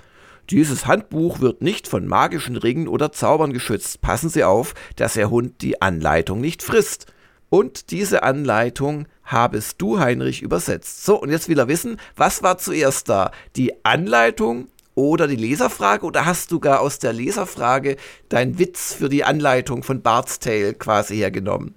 Dieses Handbuch wird nicht von magischen Ringen oder Zaubern geschützt. Passen Sie auf, dass Ihr Hund die Anleitung nicht frisst. Und diese Anleitung habest du, Heinrich, übersetzt. So, und jetzt will er wissen, was war zuerst da? Die Anleitung oder die Leserfrage oder hast du gar aus der Leserfrage deinen Witz für die Anleitung von Bart's Tale quasi hergenommen?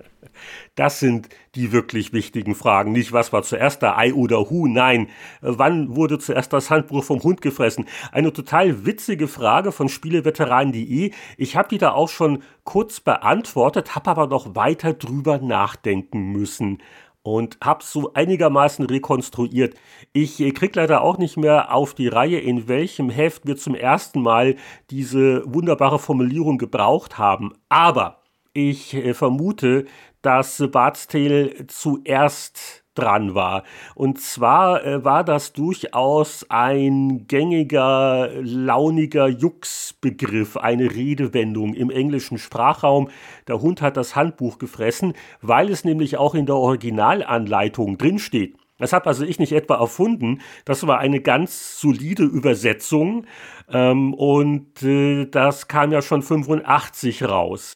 Das sind die wirklich wichtigen Fragen. Nicht, was war zuerst da, Ei oder Huhn? Nein, wann wurde zuerst das Handbuch vom Hund gefressen? Eine total witzige Frage von Spieleveteranen.de. Ich habe die da auch schon kurz beantwortet, habe aber noch weiter drüber nachdenken müssen und habe so einigermaßen rekonstruiert. Ich äh, krieg leider auch nicht mehr auf die Reihe, in welchem Heft wir zum ersten Mal diese wunderbare Formulierung gebraucht haben. Aber ich äh, vermute, dass Bartstale zuerst dran war. Und zwar äh, war das durchaus ein gängiger, launiger Jux-Begriff, eine Redewendung im englischen Sprachraum. Der Hund hat das Handbuch gefressen, weil es nämlich auch in der Originalanleitung drinsteht. Das habe also ich nicht etwa erfunden. Das war eine ganz solide Übersetzung ähm, und äh, das kam ja schon 85 raus.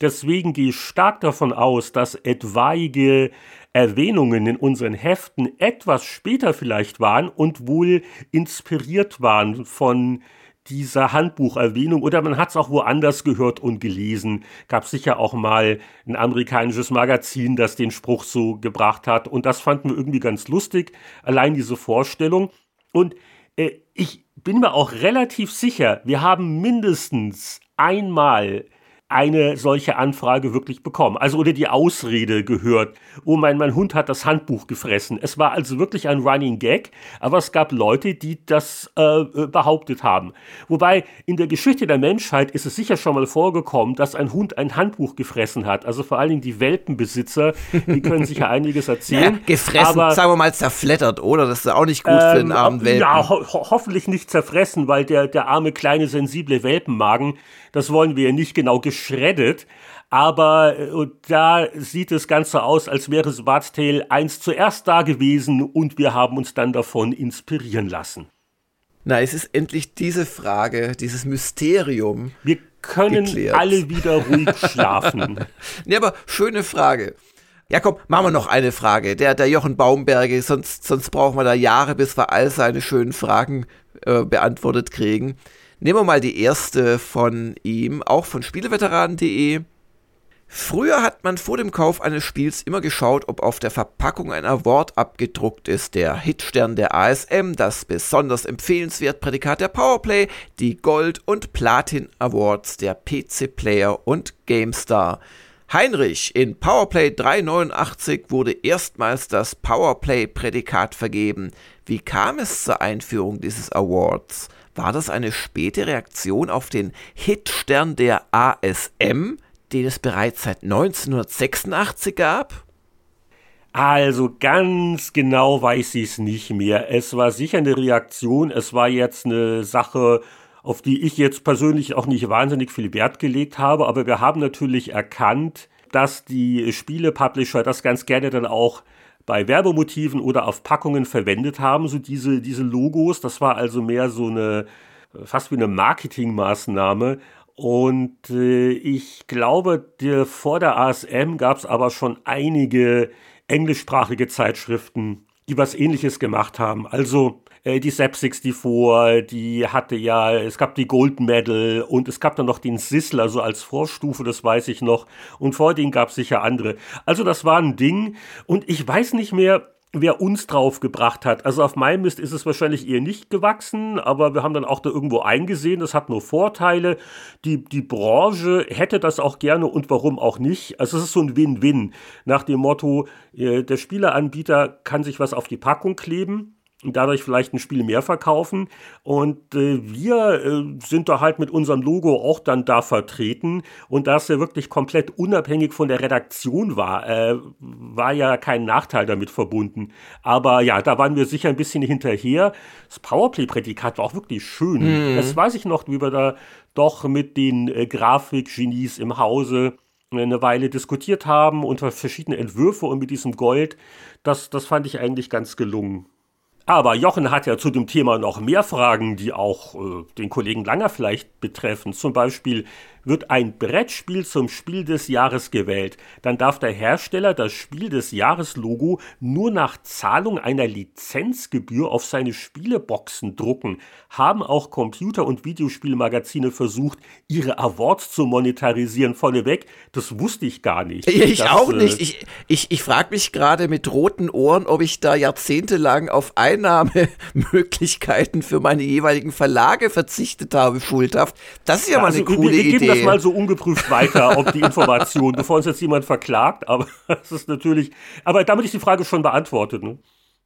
Deswegen gehe ich stark davon aus, dass etwaige Erwähnungen in unseren Heften etwas später vielleicht waren und wohl inspiriert waren von dieser Handbucherwähnung oder man hat es auch woanders gehört und gelesen. Gab sicher auch mal ein amerikanisches Magazin, das den Spruch so gebracht hat und das fanden wir irgendwie ganz lustig, allein diese Vorstellung. Und äh, ich bin mir auch relativ sicher, wir haben mindestens einmal eine solche Anfrage wirklich bekommen. Also oder die Ausrede gehört, oh mein, mein Hund hat das Handbuch gefressen. Es war also wirklich ein Running Gag, aber es gab Leute, die das äh, äh, behauptet haben. Wobei in der Geschichte der Menschheit ist es sicher schon mal vorgekommen, dass ein Hund ein Handbuch gefressen hat. Also vor allen Dingen die Welpenbesitzer, die können sicher einiges erzählen. Ja, gefressen, aber, sagen wir mal zerflettert, oder? Das ist auch nicht gut ähm, für den ähm, armen Welpen. Ja, ho hoffentlich nicht zerfressen, weil der, der arme kleine sensible Welpenmagen das wollen wir nicht genau geschreddet. Aber äh, da sieht es ganz so aus, als wäre Swartale eins zuerst da gewesen und wir haben uns dann davon inspirieren lassen. Na, es ist endlich diese Frage, dieses Mysterium. Wir können geklärt. alle wieder ruhig schlafen. nee, aber schöne Frage. Ja, komm, machen wir noch eine Frage. Der, der Jochen Baumberge, sonst, sonst brauchen wir da Jahre, bis wir all seine schönen Fragen äh, beantwortet kriegen. Nehmen wir mal die erste von ihm, auch von Spieleveteranen.de. Früher hat man vor dem Kauf eines Spiels immer geschaut, ob auf der Verpackung ein Award abgedruckt ist. Der Hitstern der ASM, das besonders empfehlenswert Prädikat der Powerplay, die Gold- und Platin-Awards der PC Player und GameStar. Heinrich, in Powerplay 389 wurde erstmals das Powerplay-Prädikat vergeben. Wie kam es zur Einführung dieses Awards? War das eine späte Reaktion auf den Hitstern der ASM, den es bereits seit 1986 gab? Also ganz genau weiß ich es nicht mehr. Es war sicher eine Reaktion, es war jetzt eine Sache, auf die ich jetzt persönlich auch nicht wahnsinnig viel Wert gelegt habe, aber wir haben natürlich erkannt, dass die Spiele-Publisher das ganz gerne dann auch bei Werbemotiven oder auf Packungen verwendet haben, so diese, diese Logos. Das war also mehr so eine, fast wie eine Marketingmaßnahme. Und äh, ich glaube, der, vor der ASM gab es aber schon einige englischsprachige Zeitschriften, die was ähnliches gemacht haben. Also äh, die Sep 64, die hatte ja, es gab die Gold Medal und es gab dann noch den Sissler so als Vorstufe, das weiß ich noch. Und vor denen gab es sicher andere. Also das war ein Ding und ich weiß nicht mehr, wer uns drauf gebracht hat. Also auf meinem Mist ist es wahrscheinlich eher nicht gewachsen, aber wir haben dann auch da irgendwo eingesehen, das hat nur Vorteile. Die, die Branche hätte das auch gerne und warum auch nicht. Also es ist so ein Win-Win nach dem Motto, äh, der Spieleanbieter kann sich was auf die Packung kleben und dadurch vielleicht ein Spiel mehr verkaufen. Und äh, wir äh, sind da halt mit unserem Logo auch dann da vertreten. Und da es ja wirklich komplett unabhängig von der Redaktion war, äh, war ja kein Nachteil damit verbunden. Aber ja, da waren wir sicher ein bisschen hinterher. Das Powerplay-Prädikat war auch wirklich schön. Mhm. Das weiß ich noch, wie wir da doch mit den äh, Grafikgenies im Hause eine Weile diskutiert haben unter verschiedene Entwürfe und mit diesem Gold. Das, das fand ich eigentlich ganz gelungen. Aber Jochen hat ja zu dem Thema noch mehr Fragen, die auch äh, den Kollegen Langer vielleicht betreffen. Zum Beispiel, wird ein Brettspiel zum Spiel des Jahres gewählt, dann darf der Hersteller das Spiel des Jahres Logo nur nach Zahlung einer Lizenzgebühr auf seine Spieleboxen drucken. Haben auch Computer- und Videospielmagazine versucht, ihre Awards zu monetarisieren vorneweg? Das wusste ich gar nicht. Ich das, auch äh, nicht. Ich, ich, ich frage mich gerade mit roten Ohren, ob ich da jahrzehntelang auf Einnahmemöglichkeiten für meine jeweiligen Verlage verzichtet habe, schuldhaft. Das ist ja, mal also eine coole wir, wir Idee. Das mal so ungeprüft weiter, ob die Information, bevor uns jetzt jemand verklagt, aber das ist natürlich, aber damit ist die Frage schon beantwortet. Ne?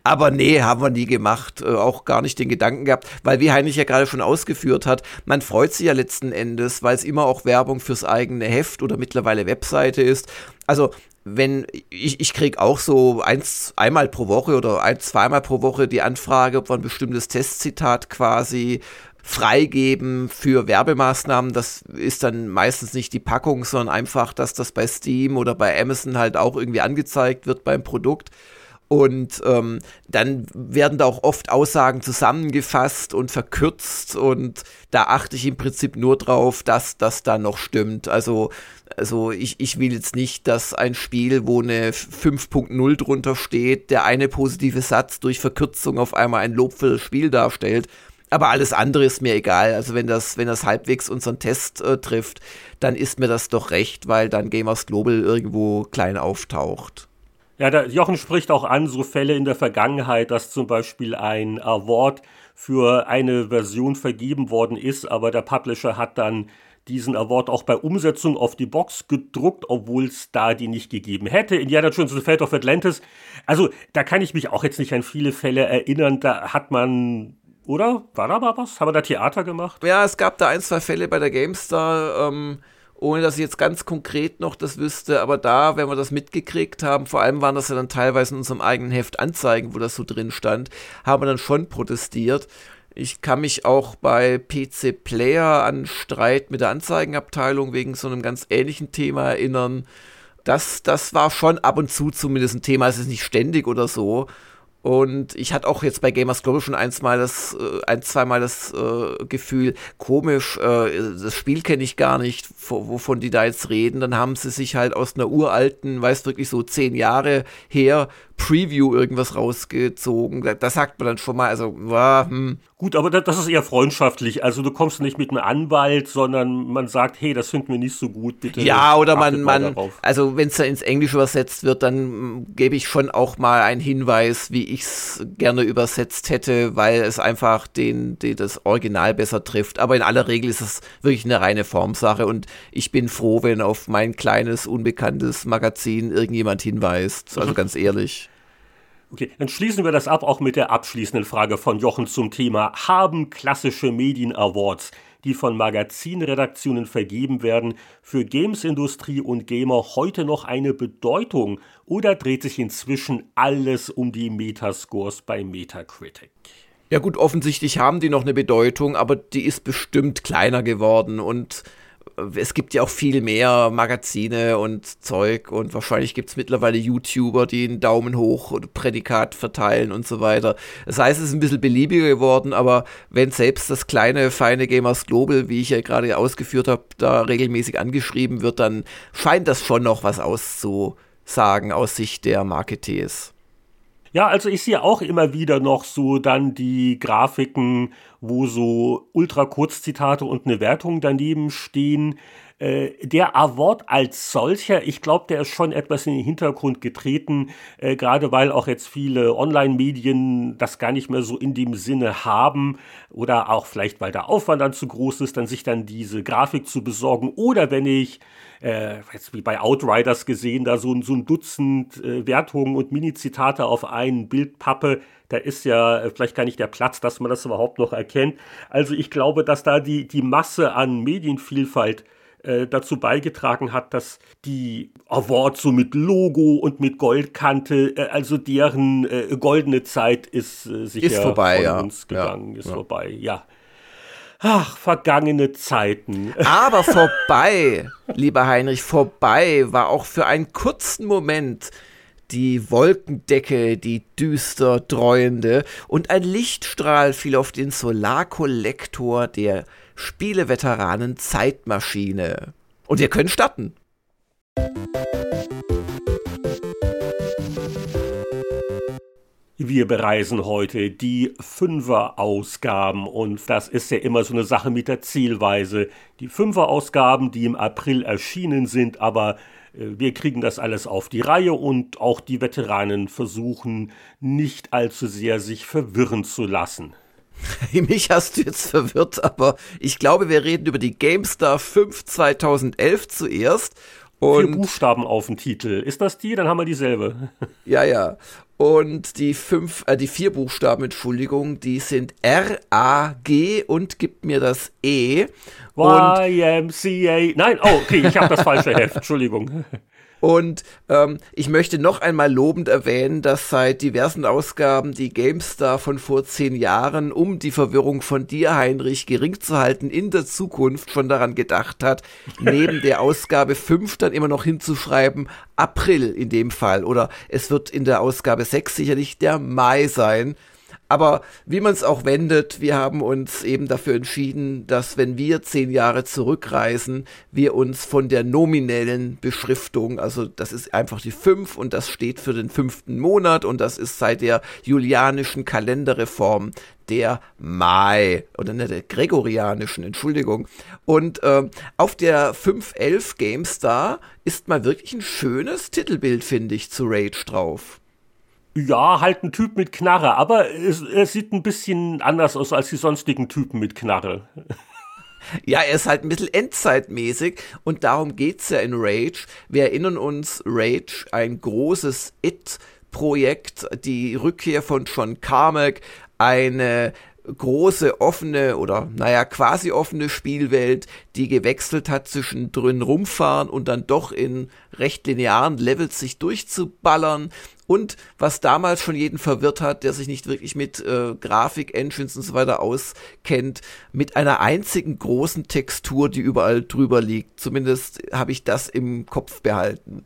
Aber nee, haben wir nie gemacht, äh, auch gar nicht den Gedanken gehabt, weil wie Heinrich ja gerade schon ausgeführt hat, man freut sich ja letzten Endes, weil es immer auch Werbung fürs eigene Heft oder mittlerweile Webseite ist. Also wenn ich, ich krieg auch so eins, einmal pro Woche oder ein, zweimal pro Woche die Anfrage, ob wir ein bestimmtes Testzitat quasi freigeben für Werbemaßnahmen. Das ist dann meistens nicht die Packung, sondern einfach, dass das bei Steam oder bei Amazon halt auch irgendwie angezeigt wird beim Produkt. Und ähm, dann werden da auch oft Aussagen zusammengefasst und verkürzt und da achte ich im Prinzip nur drauf, dass das da noch stimmt. Also, also ich, ich will jetzt nicht, dass ein Spiel, wo eine 5.0 drunter steht, der eine positive Satz durch Verkürzung auf einmal ein Lob für das Spiel darstellt. Aber alles andere ist mir egal. Also wenn das, wenn das halbwegs unseren Test äh, trifft, dann ist mir das doch recht, weil dann Gamers Global irgendwo klein auftaucht. Ja, der Jochen spricht auch an, so Fälle in der Vergangenheit, dass zum Beispiel ein Award für eine Version vergeben worden ist, aber der Publisher hat dann diesen Award auch bei Umsetzung auf die Box gedruckt, obwohl es da die nicht gegeben hätte. Indiana Jones The Fate of Atlantis. Also, da kann ich mich auch jetzt nicht an viele Fälle erinnern. Da hat man, oder? War da mal was? Haben wir da Theater gemacht? Ja, es gab da ein, zwei Fälle bei der GameStar, ähm, ohne dass ich jetzt ganz konkret noch das wüsste, aber da, wenn wir das mitgekriegt haben, vor allem waren das ja dann teilweise in unserem eigenen Heft Anzeigen, wo das so drin stand, haben wir dann schon protestiert. Ich kann mich auch bei PC Player an Streit mit der Anzeigenabteilung wegen so einem ganz ähnlichen Thema erinnern. Das, das war schon ab und zu zumindest ein Thema, es ist nicht ständig oder so. Und ich hatte auch jetzt bei Gamers Global schon eins mal das, äh, ein, zweimal das äh, Gefühl, komisch, äh, das Spiel kenne ich gar nicht, wovon die da jetzt reden. Dann haben sie sich halt aus einer uralten, weiß wirklich so zehn Jahre her, Preview irgendwas rausgezogen. Da, da sagt man dann schon mal, also, wow, hm. Gut, aber das ist eher freundschaftlich. Also du kommst nicht mit einem Anwalt, sondern man sagt, hey, das finden wir nicht so gut, bitte. Ja, oder man, man also wenn es da ins Englische übersetzt wird, dann gebe ich schon auch mal einen Hinweis, wie ich es gerne übersetzt hätte, weil es einfach den, den das Original besser trifft. Aber in aller Regel ist es wirklich eine reine Formsache und ich bin froh, wenn auf mein kleines, unbekanntes Magazin irgendjemand hinweist. Also ganz ehrlich. Okay, dann schließen wir das ab auch mit der abschließenden Frage von Jochen zum Thema Haben klassische Medien-Awards, die von Magazinredaktionen vergeben werden, für Gamesindustrie und Gamer heute noch eine Bedeutung oder dreht sich inzwischen alles um die Metascores bei Metacritic? Ja gut, offensichtlich haben die noch eine Bedeutung, aber die ist bestimmt kleiner geworden und es gibt ja auch viel mehr Magazine und Zeug und wahrscheinlich gibt es mittlerweile YouTuber, die einen Daumen hoch oder Prädikat verteilen und so weiter. Das heißt, es ist ein bisschen beliebiger geworden, aber wenn selbst das kleine, feine Gamers Global, wie ich ja gerade ausgeführt habe, da regelmäßig angeschrieben wird, dann scheint das schon noch was auszusagen aus Sicht der Marketeers. Ja, also ich sehe auch immer wieder noch so dann die Grafiken, wo so Ultra-Kurzzitate und eine Wertung daneben stehen. Äh, der Award als solcher, ich glaube, der ist schon etwas in den Hintergrund getreten, äh, gerade weil auch jetzt viele Online-Medien das gar nicht mehr so in dem Sinne haben oder auch vielleicht, weil der Aufwand dann zu groß ist, dann sich dann diese Grafik zu besorgen oder wenn ich äh, jetzt wie bei Outriders gesehen, da so, so ein Dutzend äh, Wertungen und Mini-Zitate auf einen Bildpappe, da ist ja äh, vielleicht gar nicht der Platz, dass man das überhaupt noch erkennt. Also ich glaube, dass da die, die Masse an Medienvielfalt äh, dazu beigetragen hat, dass die Awards so mit Logo und mit Goldkante, äh, also deren äh, goldene Zeit ist äh, sicher ist vorbei, von ja. uns gegangen, ja, ist ja. vorbei, ja. Ach, vergangene Zeiten. Aber vorbei, lieber Heinrich, vorbei war auch für einen kurzen Moment die Wolkendecke, die düster dreuende, und ein Lichtstrahl fiel auf den Solarkollektor der Spieleveteranen Zeitmaschine. Und wir können starten. Wir bereisen heute die Fünfer-Ausgaben und das ist ja immer so eine Sache mit der Zielweise. Die Fünfer-Ausgaben, die im April erschienen sind, aber äh, wir kriegen das alles auf die Reihe und auch die Veteranen versuchen nicht allzu sehr sich verwirren zu lassen. Mich hast du jetzt verwirrt, aber ich glaube, wir reden über die GameStar 5 2011 zuerst. Und Vier Buchstaben auf dem Titel. Ist das die? Dann haben wir dieselbe. Ja, ja. Und die fünf, äh, die vier Buchstaben, Entschuldigung, die sind R, A, G und gibt mir das E. YMCA. Nein, oh, okay, ich habe das falsche Heft. Entschuldigung. Und ähm, ich möchte noch einmal lobend erwähnen, dass seit diversen Ausgaben die GameStar von vor zehn Jahren, um die Verwirrung von dir, Heinrich, gering zu halten, in der Zukunft schon daran gedacht hat, neben der Ausgabe 5 dann immer noch hinzuschreiben, April in dem Fall. Oder es wird in der Ausgabe 6 sicherlich der Mai sein. Aber wie man es auch wendet, wir haben uns eben dafür entschieden, dass wenn wir zehn Jahre zurückreisen, wir uns von der nominellen Beschriftung, also das ist einfach die fünf und das steht für den fünften Monat und das ist seit der julianischen Kalenderreform der Mai oder ne, der gregorianischen, Entschuldigung. Und äh, auf der 511 GameStar ist mal wirklich ein schönes Titelbild, finde ich, zu Rage drauf. Ja, halt ein Typ mit Knarre, aber er sieht ein bisschen anders aus als die sonstigen Typen mit Knarre. Ja, er ist halt ein bisschen endzeitmäßig und darum geht's ja in Rage. Wir erinnern uns, Rage, ein großes It-Projekt, die Rückkehr von John Carmack, eine große offene oder naja quasi offene Spielwelt, die gewechselt hat zwischen drin rumfahren und dann doch in recht linearen Levels sich durchzuballern und was damals schon jeden verwirrt hat, der sich nicht wirklich mit äh, Grafik-Engines und so weiter auskennt, mit einer einzigen großen Textur, die überall drüber liegt. Zumindest habe ich das im Kopf behalten.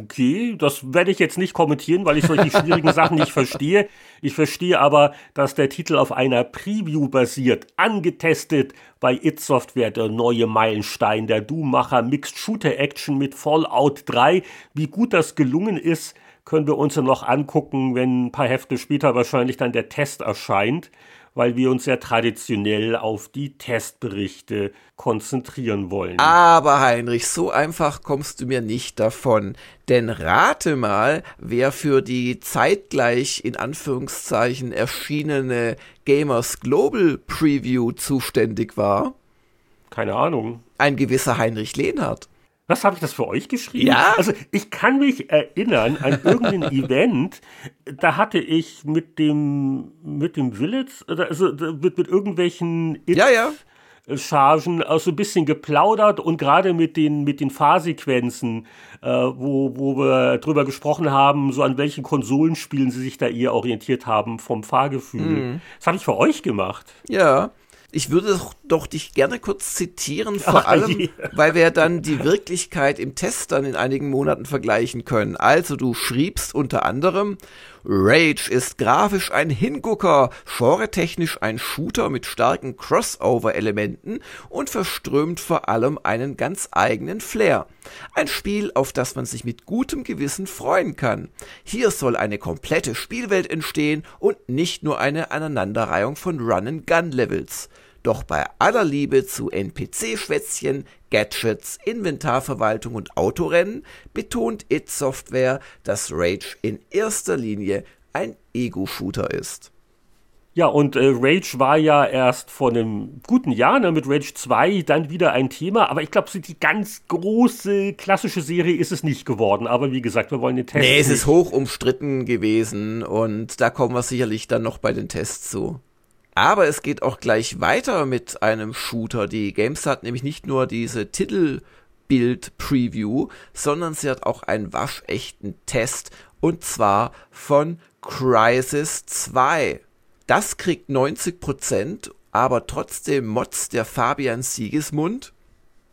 Okay, das werde ich jetzt nicht kommentieren, weil ich solche schwierigen Sachen nicht verstehe. Ich verstehe aber, dass der Titel auf einer Preview basiert, angetestet bei It Software, der neue Meilenstein der Doom-Macher Mixed Shooter Action mit Fallout 3. Wie gut das gelungen ist, können wir uns ja noch angucken, wenn ein paar Hefte später wahrscheinlich dann der Test erscheint weil wir uns ja traditionell auf die Testberichte konzentrieren wollen. Aber Heinrich, so einfach kommst du mir nicht davon. Denn rate mal, wer für die zeitgleich in Anführungszeichen erschienene Gamers Global Preview zuständig war. Keine Ahnung. Ein gewisser Heinrich Lehnhardt. Was habe ich das für euch geschrieben? Ja. Also ich kann mich erinnern an irgendein Event, da hatte ich mit dem mit dem Village, also mit, mit irgendwelchen It ja, ja. Chargen auch so ein bisschen geplaudert und gerade mit den mit den Fahrsequenzen, äh, wo, wo wir drüber gesprochen haben, so an welchen Konsolenspielen sie sich da eher orientiert haben vom Fahrgefühl. Mhm. Das habe ich für euch gemacht. Ja. Ich würde doch, doch dich gerne kurz zitieren, vor Ach, allem, je. weil wir dann die Wirklichkeit im Test dann in einigen Monaten vergleichen können. Also du schriebst unter anderem, Rage ist grafisch ein Hingucker, genre-technisch ein Shooter mit starken Crossover-Elementen und verströmt vor allem einen ganz eigenen Flair. Ein Spiel, auf das man sich mit gutem Gewissen freuen kann. Hier soll eine komplette Spielwelt entstehen und nicht nur eine Aneinanderreihung von Run-and-Gun-Levels. Doch bei aller Liebe zu NPC-Schwätzchen, Gadgets, Inventarverwaltung und Autorennen betont It Software, dass Rage in erster Linie ein Ego-Shooter ist. Ja, und äh, Rage war ja erst vor einem guten Jahr ne, mit Rage 2 dann wieder ein Thema, aber ich glaube, so die ganz große klassische Serie ist es nicht geworden. Aber wie gesagt, wir wollen den Test. Nee, es ist hoch umstritten gewesen und da kommen wir sicherlich dann noch bei den Tests zu. Aber es geht auch gleich weiter mit einem Shooter. Die Games hat nämlich nicht nur diese Titelbild-Preview, sondern sie hat auch einen waschechten Test und zwar von Crisis 2. Das kriegt 90%, aber trotzdem motzt der Fabian Siegesmund.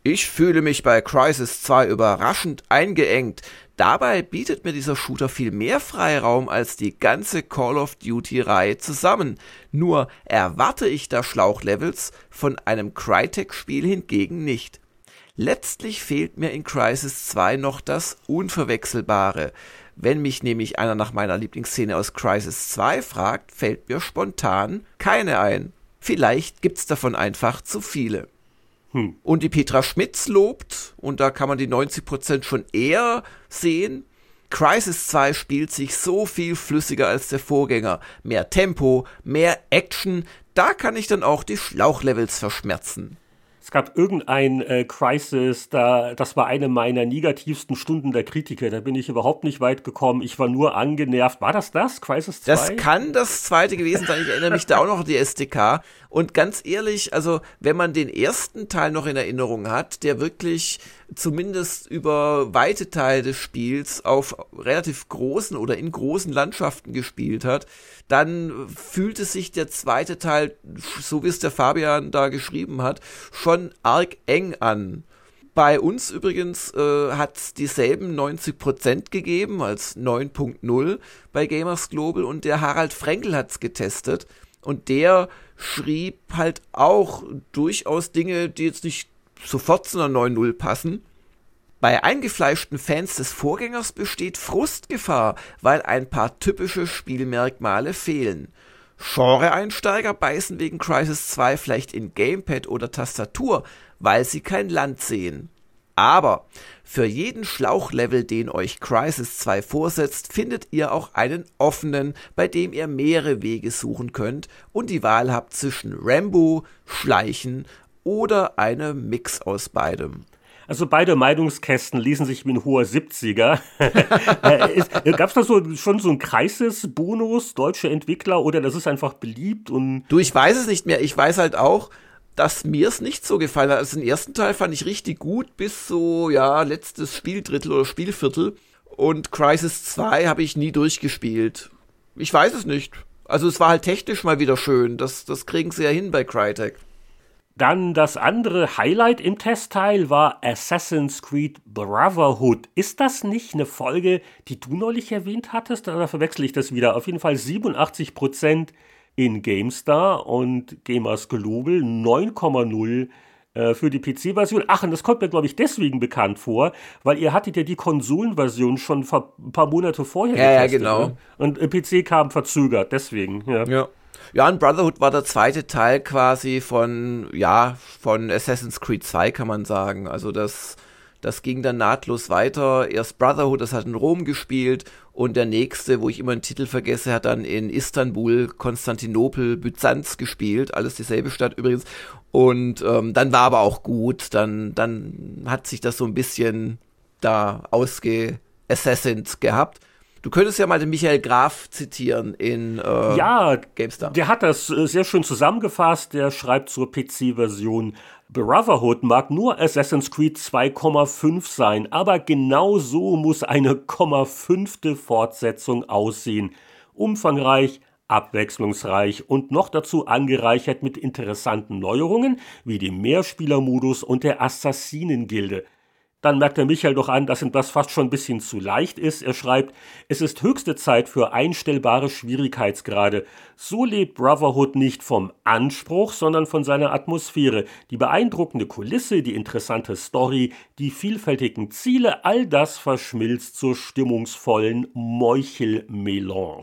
Ich fühle mich bei Crisis 2 überraschend eingeengt. Dabei bietet mir dieser Shooter viel mehr Freiraum als die ganze Call of Duty-Reihe zusammen. Nur erwarte ich da Schlauchlevels von einem Crytek-Spiel hingegen nicht. Letztlich fehlt mir in Crisis 2 noch das Unverwechselbare. Wenn mich nämlich einer nach meiner Lieblingsszene aus Crisis 2 fragt, fällt mir spontan keine ein. Vielleicht gibt's davon einfach zu viele. Hm. Und die Petra Schmitz lobt, und da kann man die 90% schon eher sehen, Crisis 2 spielt sich so viel flüssiger als der Vorgänger. Mehr Tempo, mehr Action, da kann ich dann auch die Schlauchlevels verschmerzen. Es gab irgendein äh, Crisis, da, das war eine meiner negativsten Stunden der Kritiker. Da bin ich überhaupt nicht weit gekommen. Ich war nur angenervt. War das das? Crisis 2? Das kann das zweite gewesen sein. Ich erinnere mich da auch noch an die SDK. Und ganz ehrlich, also wenn man den ersten Teil noch in Erinnerung hat, der wirklich zumindest über weite Teile des Spiels auf relativ großen oder in großen Landschaften gespielt hat, dann fühlte sich der zweite Teil, so wie es der Fabian da geschrieben hat, schon arg eng an. Bei uns übrigens äh, hat es dieselben 90% gegeben als 9.0 bei Gamers Global und der Harald Frenkel hat es getestet und der schrieb halt auch durchaus Dinge, die jetzt nicht sofort zu einer 9.0 passen. Bei eingefleischten Fans des Vorgängers besteht Frustgefahr, weil ein paar typische Spielmerkmale fehlen. Genre-Einsteiger beißen wegen Crisis 2 vielleicht in Gamepad oder Tastatur, weil sie kein Land sehen. Aber für jeden Schlauchlevel, den euch Crisis 2 vorsetzt, findet ihr auch einen offenen, bei dem ihr mehrere Wege suchen könnt und die Wahl habt zwischen Rambo, Schleichen oder einem Mix aus beidem. Also beide Meinungskästen lesen sich wie ein hoher 70er. Äh, Gab es da so, schon so ein Crisis-Bonus, deutsche Entwickler, oder das ist einfach beliebt? Und du, ich weiß es nicht mehr. Ich weiß halt auch, dass mir es nicht so gefallen hat. Also den ersten Teil fand ich richtig gut, bis so, ja, letztes Spieldrittel oder Spielviertel. Und Crisis 2 habe ich nie durchgespielt. Ich weiß es nicht. Also es war halt technisch mal wieder schön. Das, das kriegen sie ja hin bei Crytek. Dann das andere Highlight im Testteil war Assassin's Creed Brotherhood. Ist das nicht eine Folge, die du neulich erwähnt hattest? Oder verwechsel ich das wieder? Auf jeden Fall 87 Prozent in GameStar und Gamers Global 9,0 äh, für die PC-Version. Ach, und das kommt mir, glaube ich, deswegen bekannt vor, weil ihr hattet ja die Konsolenversion schon ein paar Monate vorher Ja, getestet, ja, genau. Ne? Und äh, PC kam verzögert, deswegen. Ja. ja. Ja, und Brotherhood war der zweite Teil quasi von, ja, von Assassin's Creed 2, kann man sagen. Also das, das ging dann nahtlos weiter. Erst Brotherhood, das hat in Rom gespielt und der nächste, wo ich immer den Titel vergesse, hat dann in Istanbul, Konstantinopel, Byzanz gespielt. Alles dieselbe Stadt übrigens. Und ähm, dann war aber auch gut. Dann, dann hat sich das so ein bisschen da ausgeassassined gehabt. Du könntest ja mal den Michael Graf zitieren in äh, ja, GameStar. Der hat das äh, sehr schön zusammengefasst. Der schreibt zur PC-Version: Brotherhood mag nur Assassin's Creed 2,5 sein, aber genau so muss eine 0,5. Fortsetzung aussehen. Umfangreich, abwechslungsreich und noch dazu angereichert mit interessanten Neuerungen wie dem Mehrspielermodus und der Assassinengilde. Dann merkt der Michael doch an, dass ihm das fast schon ein bisschen zu leicht ist. Er schreibt, es ist höchste Zeit für einstellbare Schwierigkeitsgrade. So lebt Brotherhood nicht vom Anspruch, sondern von seiner Atmosphäre. Die beeindruckende Kulisse, die interessante Story, die vielfältigen Ziele, all das verschmilzt zur stimmungsvollen Meuchelmelange.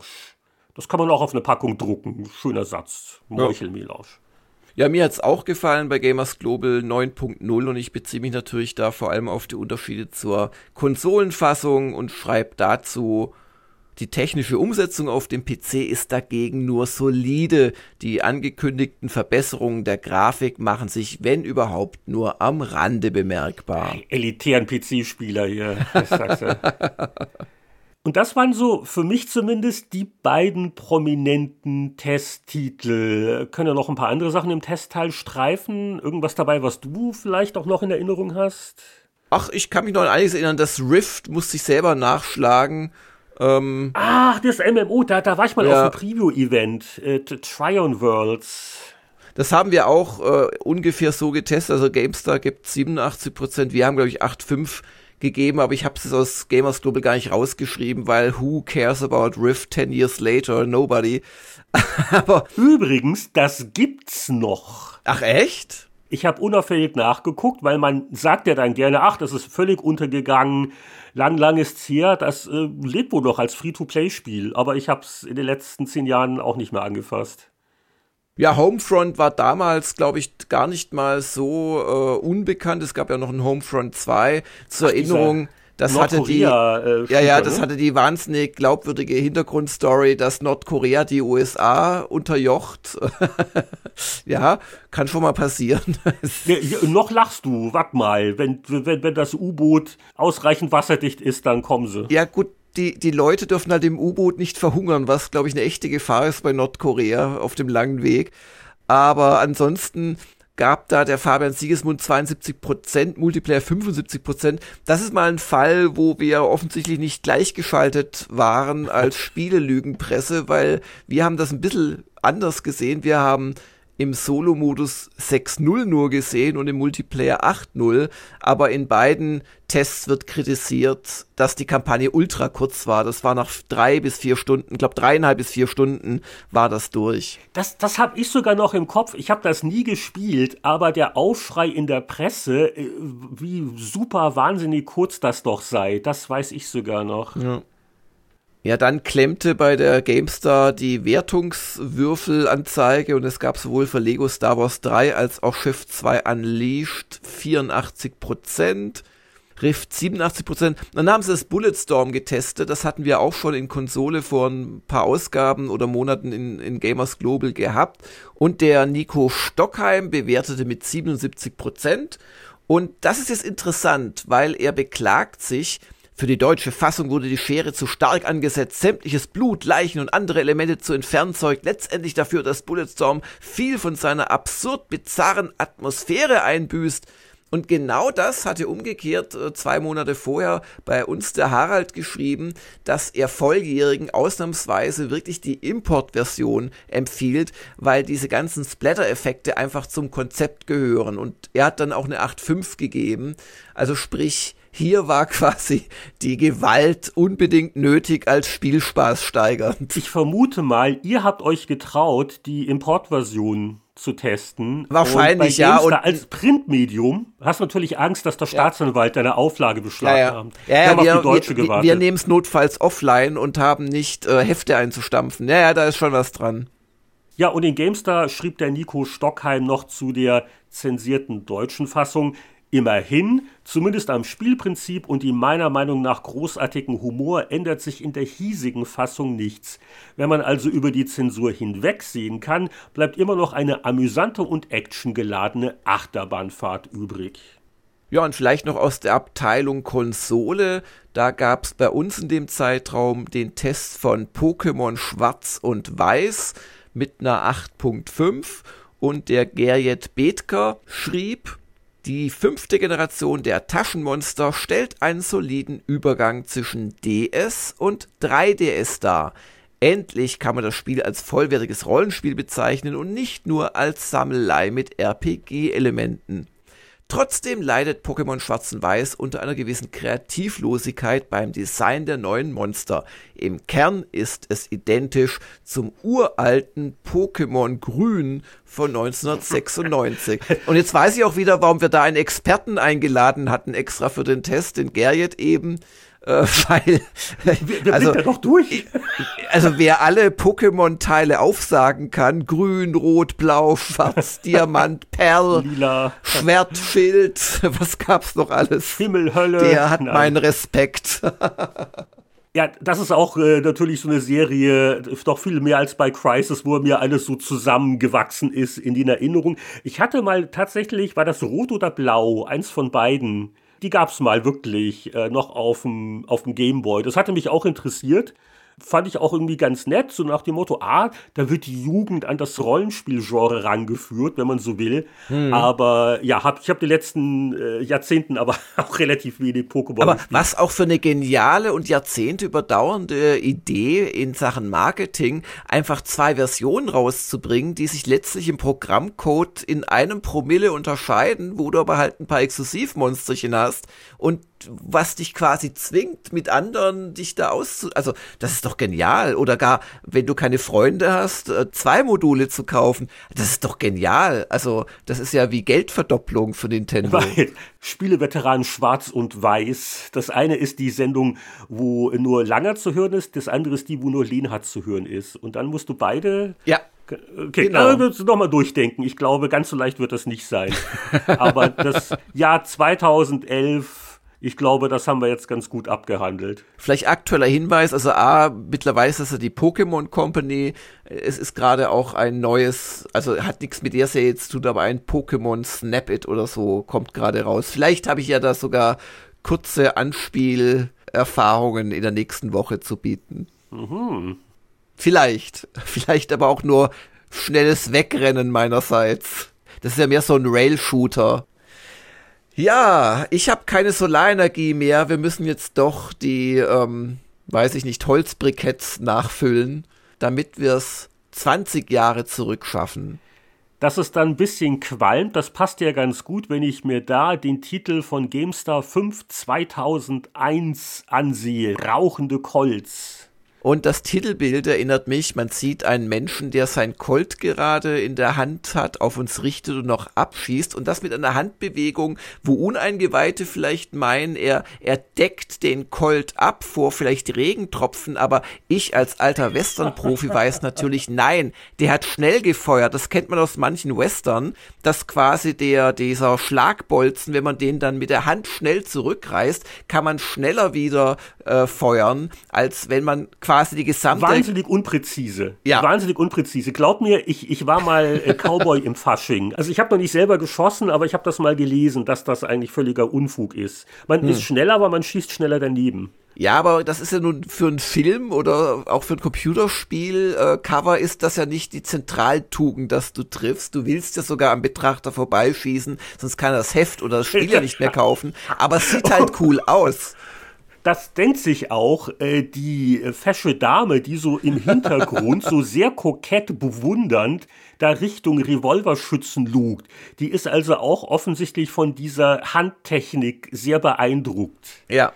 Das kann man auch auf eine Packung drucken. Schöner Satz. Meuchelmelange. Ja. Ja, mir hat's auch gefallen bei Gamers Global 9.0 und ich beziehe mich natürlich da vor allem auf die Unterschiede zur Konsolenfassung und schreibe dazu, die technische Umsetzung auf dem PC ist dagegen nur solide. Die angekündigten Verbesserungen der Grafik machen sich, wenn überhaupt, nur am Rande bemerkbar. Elitären PC-Spieler hier, das sagst du. Und das waren so für mich zumindest die beiden prominenten Testtitel. Können ja noch ein paar andere Sachen im Testteil streifen? Irgendwas dabei, was du vielleicht auch noch in Erinnerung hast? Ach, ich kann mich noch an einiges erinnern. Das Rift musste ich selber nachschlagen. Ähm, Ach, das MMO, da, da war ich mal ja. auf dem Preview-Event. Äh, Tryon Worlds. Das haben wir auch äh, ungefähr so getestet. Also GameStar gibt 87 Prozent. Wir haben, glaube ich, 8,5 gegeben, aber ich habe es aus Gamers Global gar nicht rausgeschrieben, weil who cares about Rift 10 years later? Nobody. aber übrigens, das gibt's noch. Ach echt? Ich habe unauffällig nachgeguckt, weil man sagt ja dann gerne, ach, das ist völlig untergegangen, lang, lang ist's her, das äh, lebt wohl noch als Free-to-Play-Spiel, aber ich habe es in den letzten zehn Jahren auch nicht mehr angefasst. Ja, Homefront war damals, glaube ich, gar nicht mal so äh, unbekannt. Es gab ja noch ein Homefront 2 zur Ach, Erinnerung. Das hatte die, äh, ja, ja, das ne? hatte die wahnsinnig glaubwürdige Hintergrundstory, dass Nordkorea die USA unterjocht. ja, kann schon mal passieren. ja, ja, noch lachst du, warte mal. Wenn, wenn, wenn das U-Boot ausreichend wasserdicht ist, dann kommen sie. Ja, gut, die, die Leute dürfen halt im U-Boot nicht verhungern, was, glaube ich, eine echte Gefahr ist bei Nordkorea auf dem langen Weg. Aber ansonsten gab da der Fabian Siegesmund 72%, Multiplayer 75%. Das ist mal ein Fall, wo wir offensichtlich nicht gleichgeschaltet waren als Spielelügenpresse, weil wir haben das ein bisschen anders gesehen. Wir haben im Solo-Modus 6.0 nur gesehen und im Multiplayer 8.0, aber in beiden Tests wird kritisiert, dass die Kampagne ultra kurz war. Das war nach drei bis vier Stunden, ich glaube dreieinhalb bis vier Stunden war das durch. Das, das habe ich sogar noch im Kopf. Ich habe das nie gespielt, aber der Aufschrei in der Presse, äh, wie super wahnsinnig kurz das doch sei, das weiß ich sogar noch. Ja. Ja, dann klemmte bei der GameStar die Wertungswürfelanzeige und es gab sowohl für Lego Star Wars 3 als auch Shift 2 Unleashed 84%, Rift 87%. Dann haben sie das Bulletstorm getestet, das hatten wir auch schon in Konsole vor ein paar Ausgaben oder Monaten in, in Gamers Global gehabt. Und der Nico Stockheim bewertete mit 77%. Und das ist jetzt interessant, weil er beklagt sich, für die deutsche Fassung wurde die Schere zu stark angesetzt. Sämtliches Blut, Leichen und andere Elemente zu entfernen zeugt letztendlich dafür, dass Bulletstorm viel von seiner absurd bizarren Atmosphäre einbüßt. Und genau das hatte umgekehrt äh, zwei Monate vorher bei uns der Harald geschrieben, dass er Volljährigen ausnahmsweise wirklich die Importversion empfiehlt, weil diese ganzen Splatter-Effekte einfach zum Konzept gehören. Und er hat dann auch eine 8.5 gegeben. Also sprich, hier war quasi die Gewalt unbedingt nötig als Spielspaß steigernd. Ich vermute mal, ihr habt euch getraut, die Importversion zu testen. Wahrscheinlich, ja. Und als Printmedium hast du natürlich Angst, dass der Staatsanwalt deine Auflage beschlagnahmt. Ja, ja. ja, ja wir, die Deutsche wir, gewartet. wir nehmen es notfalls offline und haben nicht äh, Hefte einzustampfen. Ja, ja, da ist schon was dran. Ja, und in GameStar schrieb der Nico Stockheim noch zu der zensierten deutschen Fassung. Immerhin, zumindest am Spielprinzip und die meiner Meinung nach großartigen Humor ändert sich in der hiesigen Fassung nichts. Wenn man also über die Zensur hinwegsehen kann, bleibt immer noch eine amüsante und actiongeladene Achterbahnfahrt übrig. Ja, und vielleicht noch aus der Abteilung Konsole. Da gab es bei uns in dem Zeitraum den Test von Pokémon Schwarz und Weiß mit einer 8.5 und der Gerjet Bethker schrieb, die fünfte Generation der Taschenmonster stellt einen soliden Übergang zwischen DS und 3DS dar. Endlich kann man das Spiel als vollwertiges Rollenspiel bezeichnen und nicht nur als Sammelei mit RPG-Elementen. Trotzdem leidet Pokémon Schwarz und Weiß unter einer gewissen Kreativlosigkeit beim Design der neuen Monster. Im Kern ist es identisch zum uralten Pokémon Grün von 1996. Und jetzt weiß ich auch wieder, warum wir da einen Experten eingeladen hatten, extra für den Test, den Gerrit eben äh, weil wir, also, doch durch. Also wer alle Pokémon-Teile aufsagen kann, grün, rot, blau, schwarz, Diamant, Perl, Lila, Schwert, Schild, was gab's noch alles? Himmel, Hölle. Der hat Nein. meinen Respekt. Ja, das ist auch äh, natürlich so eine Serie, doch viel mehr als bei Crisis, wo mir alles so zusammengewachsen ist in den Erinnerungen. Ich hatte mal tatsächlich, war das rot oder blau, eins von beiden, die gab es mal wirklich äh, noch auf dem Gameboy. Das hatte mich auch interessiert. Fand ich auch irgendwie ganz nett, so nach dem Motto, ah, da wird die Jugend an das Rollenspielgenre rangeführt, wenn man so will. Hm. Aber ja, hab, ich habe die letzten äh, Jahrzehnten aber auch relativ wenig Pokémon Aber gespielt. was auch für eine geniale und Jahrzehnte überdauernde Idee in Sachen Marketing, einfach zwei Versionen rauszubringen, die sich letztlich im Programmcode in einem Promille unterscheiden, wo du aber halt ein paar Exklusivmonsterchen hast und was dich quasi zwingt, mit anderen dich da auszu... Also, das ist doch genial. Oder gar, wenn du keine Freunde hast, äh, zwei Module zu kaufen. Das ist doch genial. Also, das ist ja wie Geldverdopplung für Nintendo. Weil Spieleveteranen Schwarz und Weiß. Das eine ist die Sendung, wo nur Langer zu hören ist. Das andere ist die, wo nur Lenhardt zu hören ist. Und dann musst du beide ja. Okay, genau. also noch mal durchdenken. Ich glaube, ganz so leicht wird das nicht sein. Aber das Jahr 2011 ich glaube, das haben wir jetzt ganz gut abgehandelt. Vielleicht aktueller Hinweis, also A, mittlerweile ist das ja die Pokémon Company. Es ist gerade auch ein neues, also hat nichts mit der Serie zu tun, aber ein Pokémon Snap It oder so kommt gerade raus. Vielleicht habe ich ja da sogar kurze Anspielerfahrungen in der nächsten Woche zu bieten. Mhm. Vielleicht. Vielleicht aber auch nur schnelles Wegrennen meinerseits. Das ist ja mehr so ein Rail-Shooter. Ja, ich habe keine Solarenergie mehr. Wir müssen jetzt doch die, ähm, weiß ich nicht, Holzbriketts nachfüllen, damit wir es 20 Jahre zurückschaffen. Dass es dann ein bisschen qualmt, das passt ja ganz gut, wenn ich mir da den Titel von GameStar 5 2001 ansehe. Rauchende Colts. Und das Titelbild erinnert mich, man sieht einen Menschen, der sein Colt gerade in der Hand hat, auf uns richtet und noch abschießt und das mit einer Handbewegung, wo Uneingeweihte vielleicht meinen, er, er deckt den Colt ab vor vielleicht Regentropfen, aber ich als alter Western-Profi weiß natürlich, nein, der hat schnell gefeuert. Das kennt man aus manchen Western, dass quasi der, dieser Schlagbolzen, wenn man den dann mit der Hand schnell zurückreißt, kann man schneller wieder äh, feuern, als wenn man die gesamte. Wahnsinnig unpräzise. Ja. Wahnsinnig unpräzise. Glaub mir, ich, ich war mal äh, Cowboy im Fasching. Also ich habe noch nicht selber geschossen, aber ich habe das mal gelesen, dass das eigentlich völliger Unfug ist. Man hm. ist schneller, aber man schießt schneller daneben. Ja, aber das ist ja nun für einen Film oder auch für ein Computerspiel äh, Cover ist das ja nicht die Zentraltugend, dass du triffst. Du willst ja sogar am Betrachter vorbeischießen, sonst kann er das Heft oder das Spiel ja nicht mehr kaufen. Aber es sieht halt cool aus das denkt sich auch äh, die fesche Dame, die so im Hintergrund so sehr kokett bewundernd da Richtung Revolverschützen lugt. Die ist also auch offensichtlich von dieser Handtechnik sehr beeindruckt. Ja.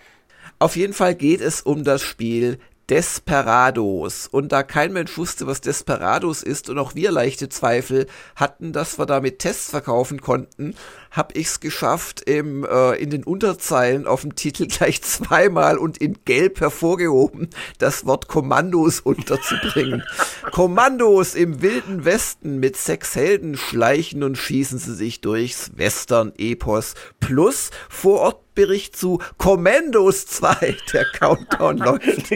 Auf jeden Fall geht es um das Spiel Desperados. Und da kein Mensch wusste, was Desperados ist und auch wir leichte Zweifel hatten, dass wir damit Tests verkaufen konnten, habe ich es geschafft, im, äh, in den Unterzeilen auf dem Titel gleich zweimal und in Gelb hervorgehoben das Wort Kommandos unterzubringen. Kommandos im wilden Westen mit sechs Helden schleichen und schießen sie sich durchs Western-Epos plus Vorortbericht zu Kommandos 2. Der Countdown läuft.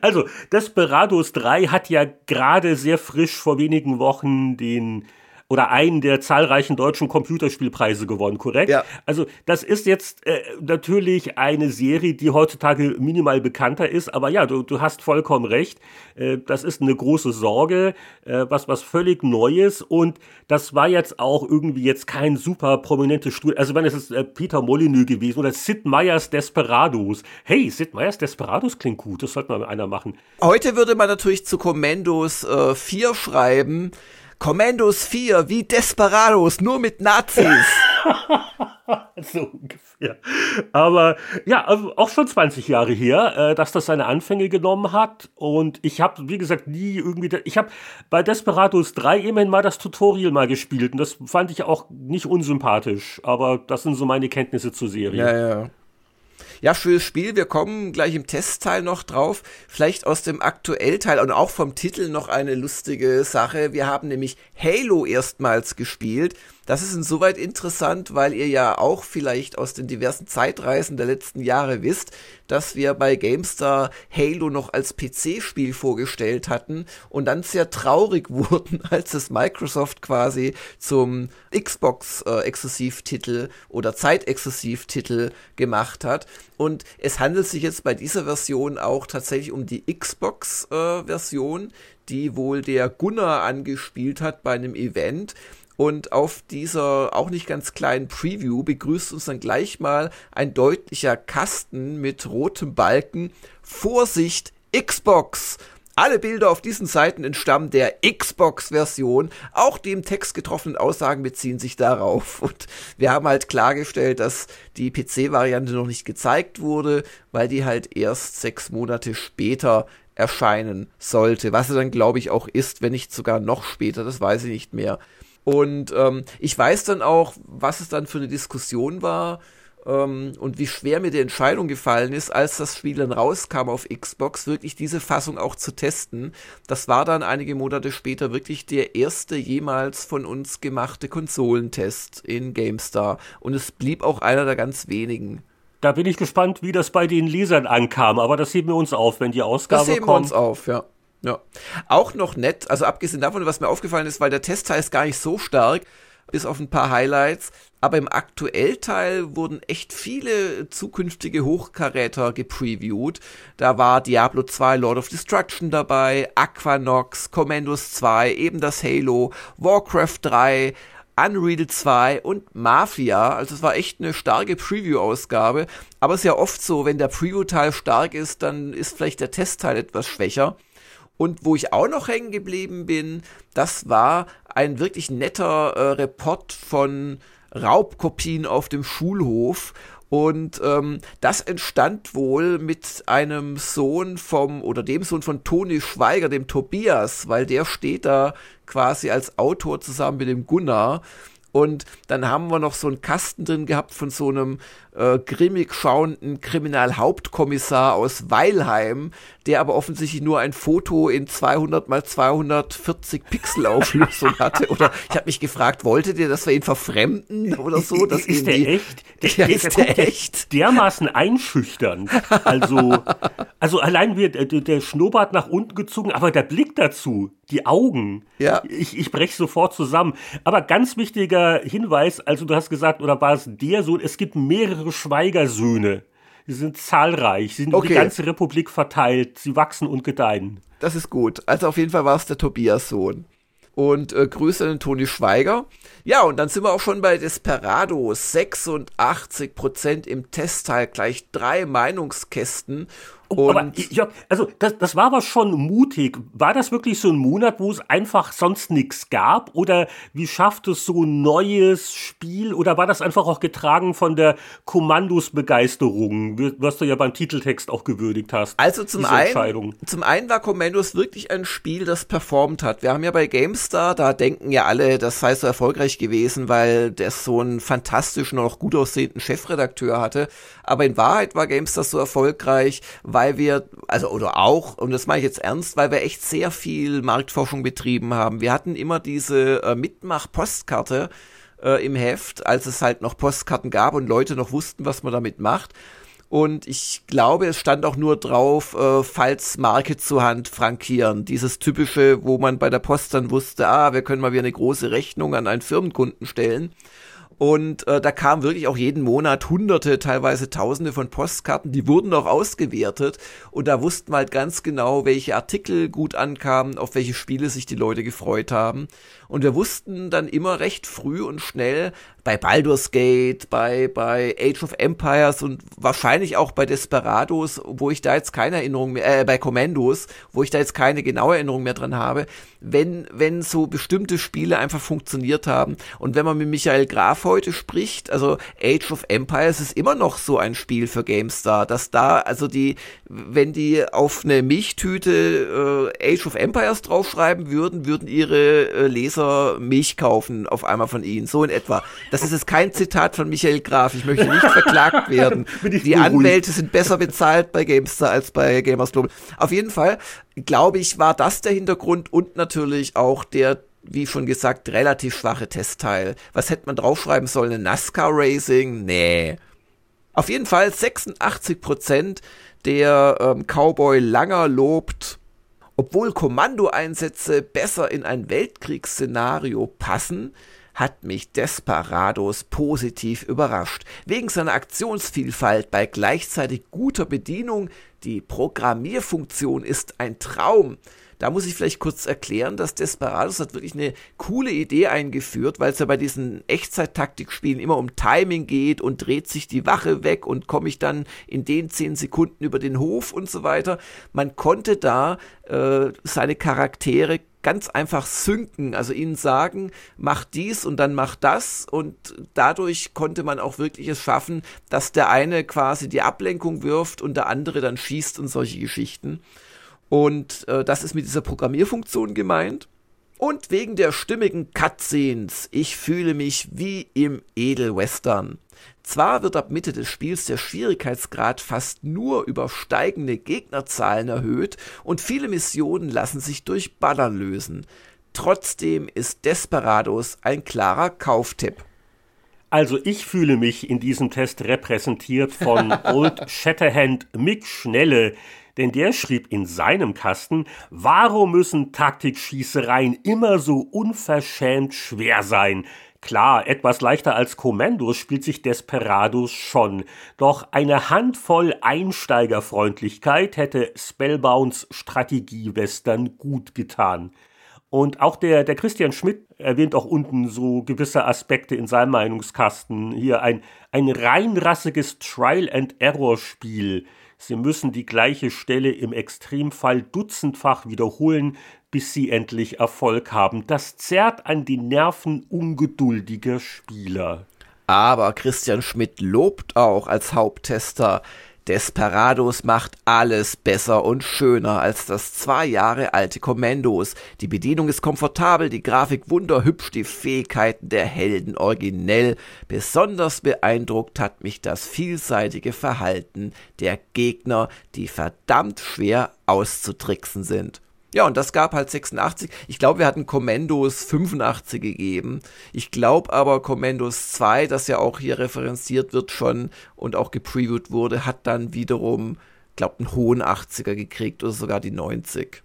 Also, Desperados 3 hat ja gerade sehr frisch vor wenigen Wochen den oder einen der zahlreichen deutschen Computerspielpreise gewonnen, korrekt? Ja. Also das ist jetzt äh, natürlich eine Serie, die heutzutage minimal bekannter ist, aber ja, du, du hast vollkommen recht. Äh, das ist eine große Sorge, äh, was was völlig Neues und das war jetzt auch irgendwie jetzt kein super prominentes Studio. Also wenn es ist äh, Peter Molyneux gewesen oder Sid Meier's Desperados. Hey, Sid Meier's Desperados klingt gut, das sollte mal einer machen. Heute würde man natürlich zu Commandos äh, 4 schreiben. Commandos 4 wie Desperados, nur mit Nazis. so ungefähr. Aber ja, also auch schon 20 Jahre her, äh, dass das seine Anfänge genommen hat. Und ich habe, wie gesagt, nie irgendwie. Ich habe bei Desperados 3 immerhin mal das Tutorial mal gespielt. Und das fand ich auch nicht unsympathisch. Aber das sind so meine Kenntnisse zur Serie. Ja, ja. Ja, schönes Spiel. Wir kommen gleich im Testteil noch drauf. Vielleicht aus dem Aktuellteil und auch vom Titel noch eine lustige Sache. Wir haben nämlich Halo erstmals gespielt. Das ist insoweit interessant, weil ihr ja auch vielleicht aus den diversen Zeitreisen der letzten Jahre wisst, dass wir bei GameStar Halo noch als PC-Spiel vorgestellt hatten und dann sehr traurig wurden, als es Microsoft quasi zum Xbox-Exklusivtitel oder Zeitexklusivtitel gemacht hat. Und es handelt sich jetzt bei dieser Version auch tatsächlich um die Xbox-Version, äh, die wohl der Gunnar angespielt hat bei einem Event. Und auf dieser auch nicht ganz kleinen Preview begrüßt uns dann gleich mal ein deutlicher Kasten mit rotem Balken. Vorsicht, Xbox! Alle Bilder auf diesen Seiten entstammen der Xbox-Version. Auch die im Text getroffenen Aussagen beziehen sich darauf. Und wir haben halt klargestellt, dass die PC-Variante noch nicht gezeigt wurde, weil die halt erst sechs Monate später erscheinen sollte. Was er dann, glaube ich, auch ist, wenn nicht sogar noch später, das weiß ich nicht mehr. Und ähm, ich weiß dann auch, was es dann für eine Diskussion war ähm, und wie schwer mir die Entscheidung gefallen ist, als das Spiel dann rauskam auf Xbox, wirklich diese Fassung auch zu testen. Das war dann einige Monate später wirklich der erste jemals von uns gemachte Konsolentest in GameStar. Und es blieb auch einer der ganz wenigen. Da bin ich gespannt, wie das bei den Lesern ankam, aber das heben wir uns auf, wenn die Ausgabe kommt. Das heben kommt. wir uns auf, ja. Ja. Auch noch nett, also abgesehen davon, was mir aufgefallen ist, weil der Testteil ist gar nicht so stark, bis auf ein paar Highlights. Aber im Aktuellteil wurden echt viele zukünftige Hochkaräter gepreviewt. Da war Diablo 2 Lord of Destruction dabei, Aquanox, Commandos 2, eben das Halo, Warcraft 3, Unreal 2 und Mafia. Also es war echt eine starke Preview-Ausgabe. Aber es ist ja oft so, wenn der Preview-Teil stark ist, dann ist vielleicht der Testteil etwas schwächer. Und wo ich auch noch hängen geblieben bin, das war ein wirklich netter äh, Report von Raubkopien auf dem Schulhof. Und ähm, das entstand wohl mit einem Sohn vom oder dem Sohn von Toni Schweiger, dem Tobias, weil der steht da quasi als Autor zusammen mit dem Gunnar. Und dann haben wir noch so einen Kasten drin gehabt von so einem äh, grimmig schauenden Kriminalhauptkommissar aus Weilheim, der aber offensichtlich nur ein Foto in 200 mal 240 Pixel Auflösung hatte. Oder ich habe mich gefragt, wolltet ihr, dass wir ihn verfremden oder so? Dass ist der echt? Der, ja, ist der, der echt? Dermaßen einschüchtern. Also, also allein wird der, der Schnurrbart nach unten gezogen, aber der Blick dazu, die Augen. Ja. Ich, ich breche sofort zusammen. Aber ganz wichtiger Hinweis, also du hast gesagt, oder war es der Sohn, es gibt mehrere Schweigersöhne. Sie sind zahlreich, sie sind okay. über die ganze Republik verteilt, sie wachsen und gedeihen. Das ist gut. Also auf jeden Fall war es der Tobias-Sohn. Und äh, Grüße an Toni Schweiger. Ja, und dann sind wir auch schon bei Desperado. 86% im Testteil, gleich drei Meinungskästen. Oh, aber ja, also das, das war aber schon mutig. War das wirklich so ein Monat, wo es einfach sonst nichts gab? Oder wie schafft es so ein neues Spiel? Oder war das einfach auch getragen von der Kommandos-Begeisterung, was du ja beim Titeltext auch gewürdigt hast? Also zum einen, zum einen war Kommandos wirklich ein Spiel, das performt hat. Wir haben ja bei GameStar, da denken ja alle, das sei so erfolgreich gewesen, weil der so einen fantastischen, auch gut aussehenden Chefredakteur hatte. Aber in Wahrheit war GameStar so erfolgreich, weil weil wir, also oder auch, und das mache ich jetzt ernst, weil wir echt sehr viel Marktforschung betrieben haben. Wir hatten immer diese äh, Mitmach-Postkarte äh, im Heft, als es halt noch Postkarten gab und Leute noch wussten, was man damit macht. Und ich glaube, es stand auch nur drauf, äh, falls Marke zur Hand frankieren. Dieses typische, wo man bei der Post dann wusste, ah, wir können mal wieder eine große Rechnung an einen Firmenkunden stellen. Und äh, da kamen wirklich auch jeden Monat hunderte, teilweise tausende von Postkarten, die wurden auch ausgewertet. Und da wussten wir halt ganz genau, welche Artikel gut ankamen, auf welche Spiele sich die Leute gefreut haben. Und wir wussten dann immer recht früh und schnell bei Baldur's Gate, bei, bei Age of Empires und wahrscheinlich auch bei Desperados, wo ich da jetzt keine Erinnerung mehr, äh, bei Commandos, wo ich da jetzt keine genaue Erinnerung mehr dran habe, wenn, wenn so bestimmte Spiele einfach funktioniert haben. Und wenn man mit Michael Graf heute spricht, also Age of Empires ist immer noch so ein Spiel für GameStar, dass da, also die, wenn die auf eine Milchtüte äh, Age of Empires draufschreiben würden, würden ihre äh, Leser Milch kaufen auf einmal von ihnen, so in etwa. Das ist jetzt kein Zitat von Michael Graf, ich möchte nicht verklagt werden. Die Anwälte sind besser bezahlt bei Gamestar als bei Gamers Global. Auf jeden Fall, glaube ich, war das der Hintergrund und natürlich auch der wie schon gesagt, relativ schwache Testteil. Was hätte man draufschreiben sollen? Ein NASCAR Racing? Nee. Auf jeden Fall 86% der ähm, Cowboy Langer lobt, obwohl Kommandoeinsätze besser in ein Weltkriegsszenario passen, hat mich Desperados positiv überrascht. Wegen seiner Aktionsvielfalt bei gleichzeitig guter Bedienung, die Programmierfunktion ist ein Traum. Da muss ich vielleicht kurz erklären, dass Desperados hat wirklich eine coole Idee eingeführt, weil es ja bei diesen Echtzeit-Taktikspielen immer um Timing geht und dreht sich die Wache weg und komme ich dann in den zehn Sekunden über den Hof und so weiter. Man konnte da äh, seine Charaktere ganz einfach synken, also ihnen sagen, mach dies und dann mach das und dadurch konnte man auch wirklich es schaffen, dass der eine quasi die Ablenkung wirft und der andere dann schießt und solche Geschichten. Und äh, das ist mit dieser Programmierfunktion gemeint. Und wegen der stimmigen Cutscenes, ich fühle mich wie im Edelwestern. Zwar wird ab Mitte des Spiels der Schwierigkeitsgrad fast nur über steigende Gegnerzahlen erhöht und viele Missionen lassen sich durch Ballern lösen. Trotzdem ist Desperados ein klarer Kauftipp. Also ich fühle mich in diesem Test repräsentiert von Old Shatterhand Mick Schnelle, denn der schrieb in seinem Kasten, warum müssen Taktikschießereien immer so unverschämt schwer sein? Klar, etwas leichter als Kommandos spielt sich Desperados schon, doch eine Handvoll Einsteigerfreundlichkeit hätte Spellbounds Strategiewestern gut getan. Und auch der, der Christian Schmidt erwähnt auch unten so gewisse Aspekte in seinem Meinungskasten. Hier ein, ein reinrassiges Trial-and-Error-Spiel Sie müssen die gleiche Stelle im Extremfall dutzendfach wiederholen, bis Sie endlich Erfolg haben. Das zerrt an die Nerven ungeduldiger Spieler. Aber Christian Schmidt lobt auch als Haupttester, Desperados macht alles besser und schöner als das zwei Jahre alte Kommandos. Die Bedienung ist komfortabel, die Grafik wunderhübsch, die Fähigkeiten der Helden originell. Besonders beeindruckt hat mich das vielseitige Verhalten der Gegner, die verdammt schwer auszutricksen sind. Ja, und das gab halt 86. Ich glaube, wir hatten Commandos 85 gegeben. Ich glaube aber Commandos 2, das ja auch hier referenziert wird schon und auch gepreviewt wurde, hat dann wiederum, glaube einen hohen 80er gekriegt oder sogar die 90.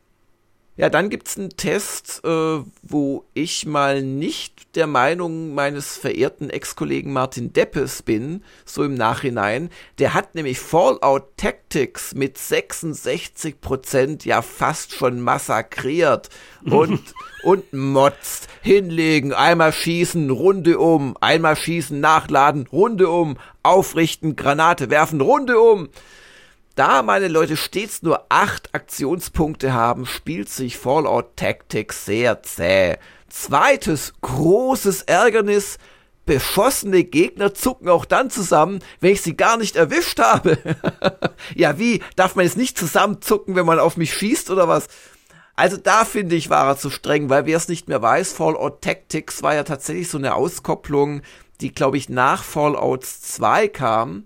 Ja, dann gibt's einen Test, äh, wo ich mal nicht der Meinung meines verehrten Ex-Kollegen Martin Deppes bin, so im Nachhinein. Der hat nämlich Fallout Tactics mit 66% ja fast schon massakriert und, und motzt. Hinlegen, einmal schießen, Runde um, einmal schießen, nachladen, Runde um, aufrichten, Granate werfen, Runde um. Da meine Leute stets nur acht Aktionspunkte haben, spielt sich Fallout Tactics sehr zäh. Zweites großes Ärgernis, beschossene Gegner zucken auch dann zusammen, wenn ich sie gar nicht erwischt habe. ja, wie? Darf man jetzt nicht zusammenzucken, wenn man auf mich schießt oder was? Also da finde ich, war er zu streng, weil wer es nicht mehr weiß, Fallout Tactics war ja tatsächlich so eine Auskopplung, die, glaube ich, nach Fallout 2 kam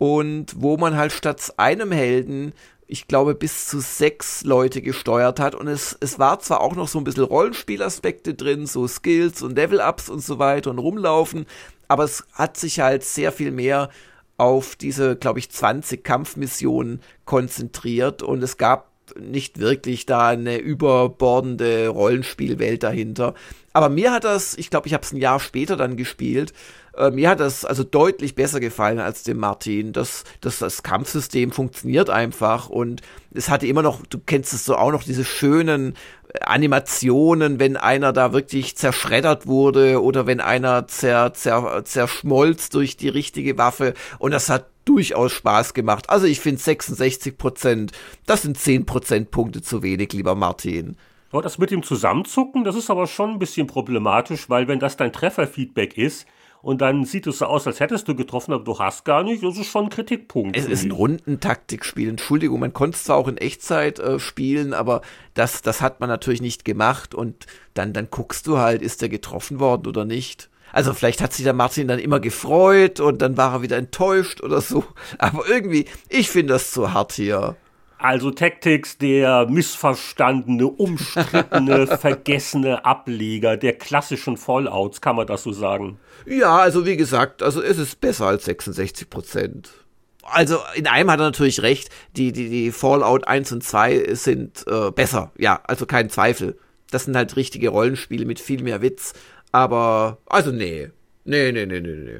und wo man halt statt einem Helden ich glaube, bis zu sechs Leute gesteuert hat. Und es, es war zwar auch noch so ein bisschen Rollenspielaspekte drin, so Skills und Level-Ups und so weiter und rumlaufen, aber es hat sich halt sehr viel mehr auf diese, glaube ich, 20 Kampfmissionen konzentriert und es gab nicht wirklich da eine überbordende Rollenspielwelt dahinter. Aber mir hat das, ich glaube, ich habe es ein Jahr später dann gespielt, äh, mir hat das also deutlich besser gefallen als dem Martin. Das, das, das Kampfsystem funktioniert einfach und es hatte immer noch, du kennst es so auch noch, diese schönen Animationen, wenn einer da wirklich zerschreddert wurde oder wenn einer zer, zer, zerschmolz durch die richtige Waffe und das hat durchaus Spaß gemacht. Also ich finde 66 Prozent, das sind 10 Prozentpunkte zu wenig, lieber Martin. Das mit dem Zusammenzucken, das ist aber schon ein bisschen problematisch, weil wenn das dein Trefferfeedback ist, und dann sieht es so aus, als hättest du getroffen, aber du hast gar nicht. Das ist schon ein Kritikpunkt. Es ist ein Rundentaktikspiel. Entschuldigung, man konnte es zwar auch in Echtzeit äh, spielen, aber das, das hat man natürlich nicht gemacht. Und dann, dann guckst du halt, ist der getroffen worden oder nicht. Also vielleicht hat sich der Martin dann immer gefreut und dann war er wieder enttäuscht oder so. Aber irgendwie, ich finde das zu hart hier. Also Tactics, der missverstandene, umstrittene, vergessene Ableger der klassischen Fallouts, kann man das so sagen? Ja, also wie gesagt, also es ist besser als 66 Prozent. Also in einem hat er natürlich recht, die, die, die Fallout 1 und 2 sind äh, besser, ja, also kein Zweifel. Das sind halt richtige Rollenspiele mit viel mehr Witz. Aber, also nee. Nee, nee, nee, nee, nee.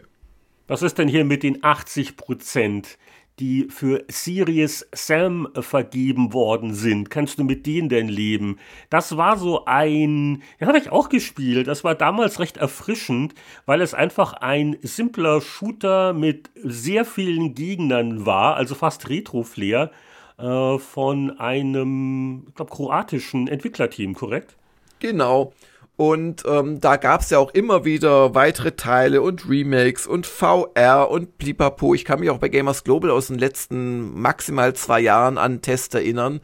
Was ist denn hier mit den 80 Prozent? Die für Sirius Sam vergeben worden sind. Kannst du mit denen denn leben? Das war so ein, den habe ich auch gespielt. Das war damals recht erfrischend, weil es einfach ein simpler Shooter mit sehr vielen Gegnern war, also fast Retro-Flair äh, von einem, ich glaube, kroatischen Entwicklerteam, korrekt? Genau. Und ähm, da gab es ja auch immer wieder weitere Teile und Remakes und VR und Blipapo. Ich kann mich auch bei Gamers Global aus den letzten maximal zwei Jahren an Tests erinnern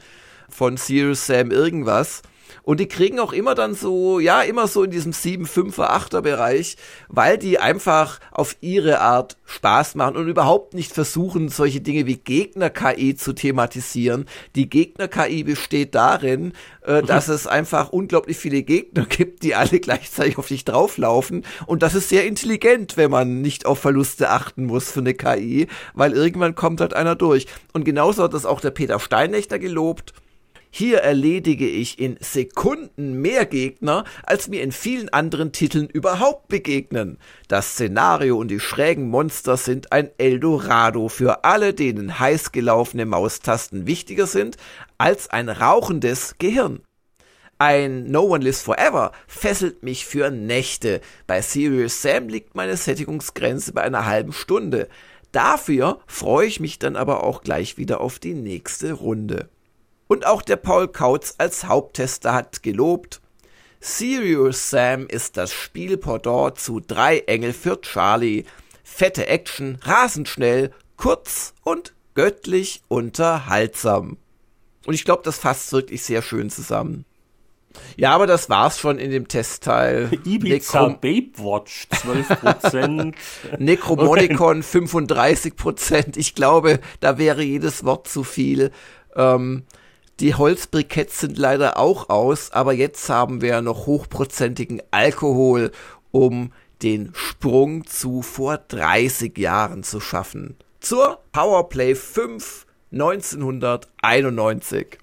von Serious Sam irgendwas. Und die kriegen auch immer dann so, ja, immer so in diesem 7, 5er, 8er Bereich, weil die einfach auf ihre Art Spaß machen und überhaupt nicht versuchen, solche Dinge wie Gegner-KI zu thematisieren. Die Gegner-KI besteht darin, äh, mhm. dass es einfach unglaublich viele Gegner gibt, die alle gleichzeitig auf dich drauflaufen. Und das ist sehr intelligent, wenn man nicht auf Verluste achten muss für eine KI, weil irgendwann kommt halt einer durch. Und genauso hat das auch der Peter Steinlechter gelobt. Hier erledige ich in Sekunden mehr Gegner, als mir in vielen anderen Titeln überhaupt begegnen. Das Szenario und die schrägen Monster sind ein Eldorado für alle, denen heiß gelaufene Maustasten wichtiger sind als ein rauchendes Gehirn. Ein No One Lives Forever fesselt mich für Nächte. Bei Serious Sam liegt meine Sättigungsgrenze bei einer halben Stunde. Dafür freue ich mich dann aber auch gleich wieder auf die nächste Runde. Und auch der Paul Kautz als Haupttester hat gelobt, Serious Sam ist das Spielpendant zu Drei Engel für Charlie. Fette Action, rasend schnell, kurz und göttlich unterhaltsam. Und ich glaube, das fasst wirklich sehr schön zusammen. Ja, aber das war's schon in dem Testteil. Ibiza Necrom Babe Watch 12%. Necromonicon 35%. Ich glaube, da wäre jedes Wort zu viel. Ähm, die Holzbriketts sind leider auch aus, aber jetzt haben wir noch hochprozentigen Alkohol, um den Sprung zu vor 30 Jahren zu schaffen. Zur Powerplay 5 1991.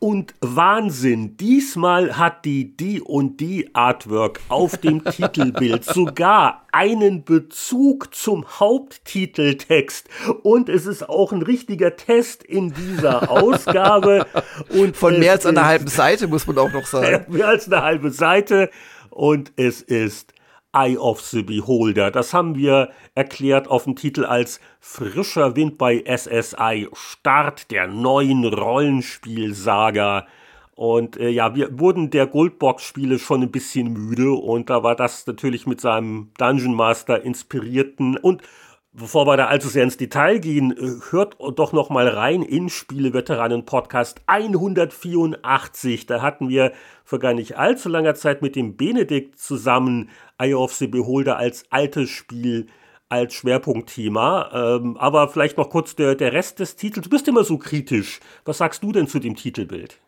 Und Wahnsinn, diesmal hat die D&D Artwork auf dem Titelbild sogar einen Bezug zum Haupttiteltext. Und es ist auch ein richtiger Test in dieser Ausgabe. Und von mehr als einer halben Seite muss man auch noch sagen. Mehr als eine halbe Seite. Und es ist Eye of the Beholder. Das haben wir erklärt auf dem Titel als Frischer Wind bei SSI, Start der neuen Rollenspielsaga. Und äh, ja, wir wurden der Goldbox-Spiele schon ein bisschen müde und da war das natürlich mit seinem Dungeon Master inspirierten und Bevor wir da allzu sehr ins Detail gehen, äh, hört doch noch mal rein in Spieleveteranen Podcast 184. Da hatten wir vor gar nicht allzu langer Zeit mit dem Benedikt zusammen Eye of the Beholder als altes Spiel als Schwerpunktthema. Ähm, aber vielleicht noch kurz der, der Rest des Titels. Du bist immer so kritisch. Was sagst du denn zu dem Titelbild?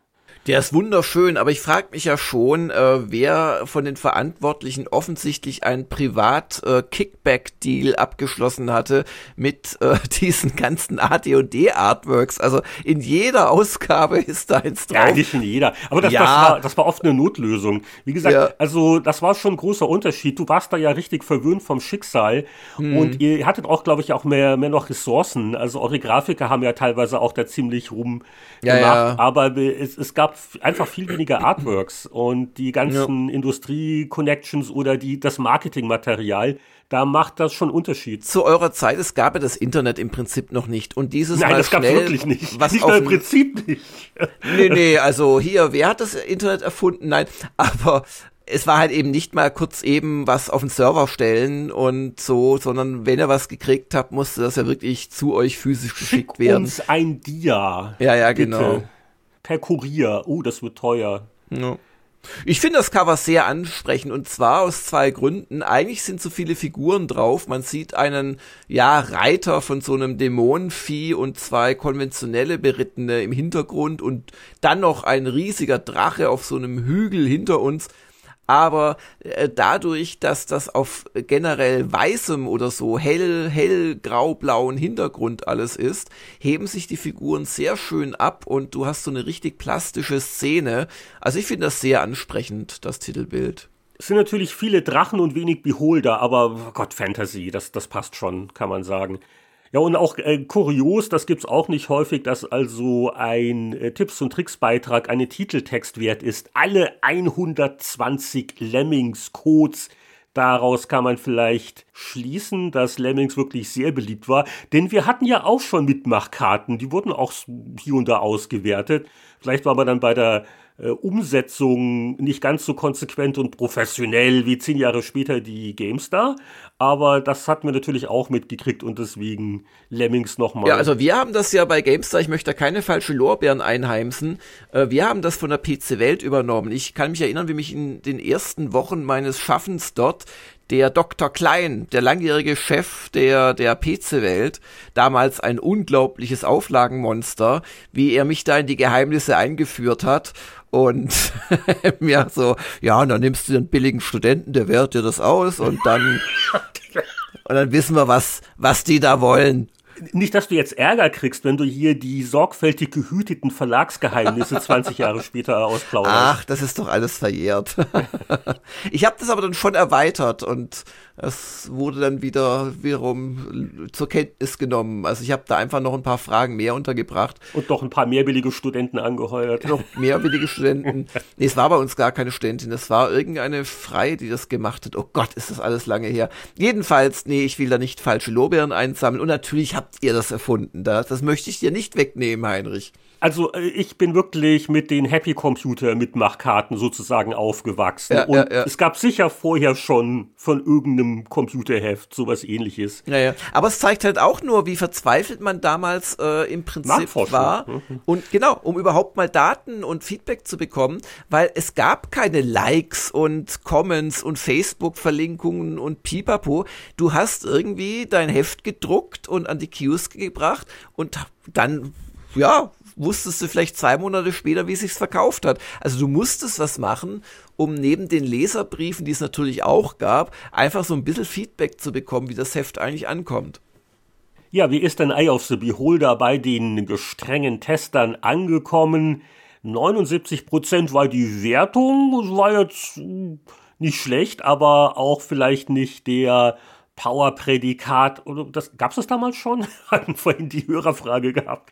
Der ist wunderschön, aber ich frage mich ja schon, äh, wer von den Verantwortlichen offensichtlich einen Privat-Kickback-Deal äh, abgeschlossen hatte mit äh, diesen ganzen AD&D-Artworks. Also in jeder Ausgabe ist da eins drauf. Ja, nicht in jeder. Aber das, ja. das, war, das war oft eine Notlösung. Wie gesagt, ja. also das war schon ein großer Unterschied. Du warst da ja richtig verwöhnt vom Schicksal hm. und ihr hattet auch, glaube ich, auch mehr, mehr noch Ressourcen. Also eure Grafiker haben ja teilweise auch da ziemlich rum ja, gemacht. Aber es, es gab gab einfach viel weniger Artworks und die ganzen ja. Industrie-Connections oder die, das Marketingmaterial, da macht das schon Unterschied. Zu eurer Zeit, es gab ja das Internet im Prinzip noch nicht. Und dieses Nein, Mal das gab wirklich nicht. Was nicht im Prinzip nicht. nee, nee, also hier, wer hat das Internet erfunden? Nein, aber es war halt eben nicht mal kurz eben was auf den Server stellen und so, sondern wenn ihr was gekriegt habt, musste das ja wirklich zu euch physisch geschickt Schick werden. uns ein Dia. Ja, ja, bitte. genau per Kurier. Oh, das wird teuer. Ja. Ich finde das Cover sehr ansprechend und zwar aus zwei Gründen. Eigentlich sind so viele Figuren drauf. Man sieht einen, ja, Reiter von so einem Dämonenvieh und zwei konventionelle Berittene im Hintergrund und dann noch ein riesiger Drache auf so einem Hügel hinter uns aber äh, dadurch, dass das auf generell weißem oder so hell, hell, grau-blauen Hintergrund alles ist, heben sich die Figuren sehr schön ab und du hast so eine richtig plastische Szene. Also ich finde das sehr ansprechend, das Titelbild. Es sind natürlich viele Drachen und wenig Beholder, aber oh Gott, Fantasy, das, das passt schon, kann man sagen. Ja, und auch äh, kurios, das gibt's auch nicht häufig, dass also ein äh, Tipps- und Tricks-Beitrag einen Titeltext wert ist. Alle 120 Lemmings-Codes. Daraus kann man vielleicht schließen, dass Lemmings wirklich sehr beliebt war. Denn wir hatten ja auch schon Mitmachkarten, die wurden auch hier und da ausgewertet. Vielleicht war man dann bei der Umsetzung nicht ganz so konsequent und professionell wie zehn Jahre später die GameStar. Aber das hatten wir natürlich auch mitgekriegt und deswegen Lemmings nochmal. Ja, also wir haben das ja bei GameStar, ich möchte da keine falsche Lorbeeren einheimsen. Äh, wir haben das von der PC Welt übernommen. Ich kann mich erinnern, wie mich in den ersten Wochen meines Schaffens dort der Dr. Klein, der langjährige Chef der, der PC-Welt, damals ein unglaubliches Auflagenmonster, wie er mich da in die Geheimnisse eingeführt hat und mir so, ja, und dann nimmst du den billigen Studenten, der wehrt dir das aus und dann, und dann wissen wir, was, was die da wollen. Nicht, dass du jetzt Ärger kriegst, wenn du hier die sorgfältig gehüteten Verlagsgeheimnisse 20 Jahre später ausplauderst. Ach, das ist doch alles verjährt. ich habe das aber dann schon erweitert und es wurde dann wieder wiederum zur Kenntnis genommen. Also ich habe da einfach noch ein paar Fragen mehr untergebracht. Und noch ein paar mehrwillige Studenten angeheuert. Noch mehrwillige Studenten. nee, es war bei uns gar keine Studentin, es war irgendeine Freie, die das gemacht hat. Oh Gott, ist das alles lange her. Jedenfalls, nee, ich will da nicht falsche Lorbeeren einsammeln. Und natürlich habt ihr das erfunden. Das, das möchte ich dir nicht wegnehmen, Heinrich. Also äh, ich bin wirklich mit den Happy Computer Mitmachkarten sozusagen aufgewachsen. Ja, und ja, ja. es gab sicher vorher schon von irgendeinem Computerheft sowas ähnliches. Ja, ja. Aber es zeigt halt auch nur, wie verzweifelt man damals äh, im Prinzip war. Mhm. Und genau, um überhaupt mal Daten und Feedback zu bekommen, weil es gab keine Likes und Comments und Facebook-Verlinkungen und Pipapo. Du hast irgendwie dein Heft gedruckt und an die Kiosk gebracht und dann ja, wusstest du vielleicht zwei Monate später, wie es sich verkauft hat. Also du musstest was machen, um neben den Leserbriefen, die es natürlich auch gab, einfach so ein bisschen Feedback zu bekommen, wie das Heft eigentlich ankommt. Ja, wie ist denn Eye of the Beholder bei den gestrengen Testern angekommen? 79% war die Wertung, das war jetzt nicht schlecht, aber auch vielleicht nicht der Power-Prädikat, gab es das damals schon? Hatten vorhin die Hörerfrage gehabt.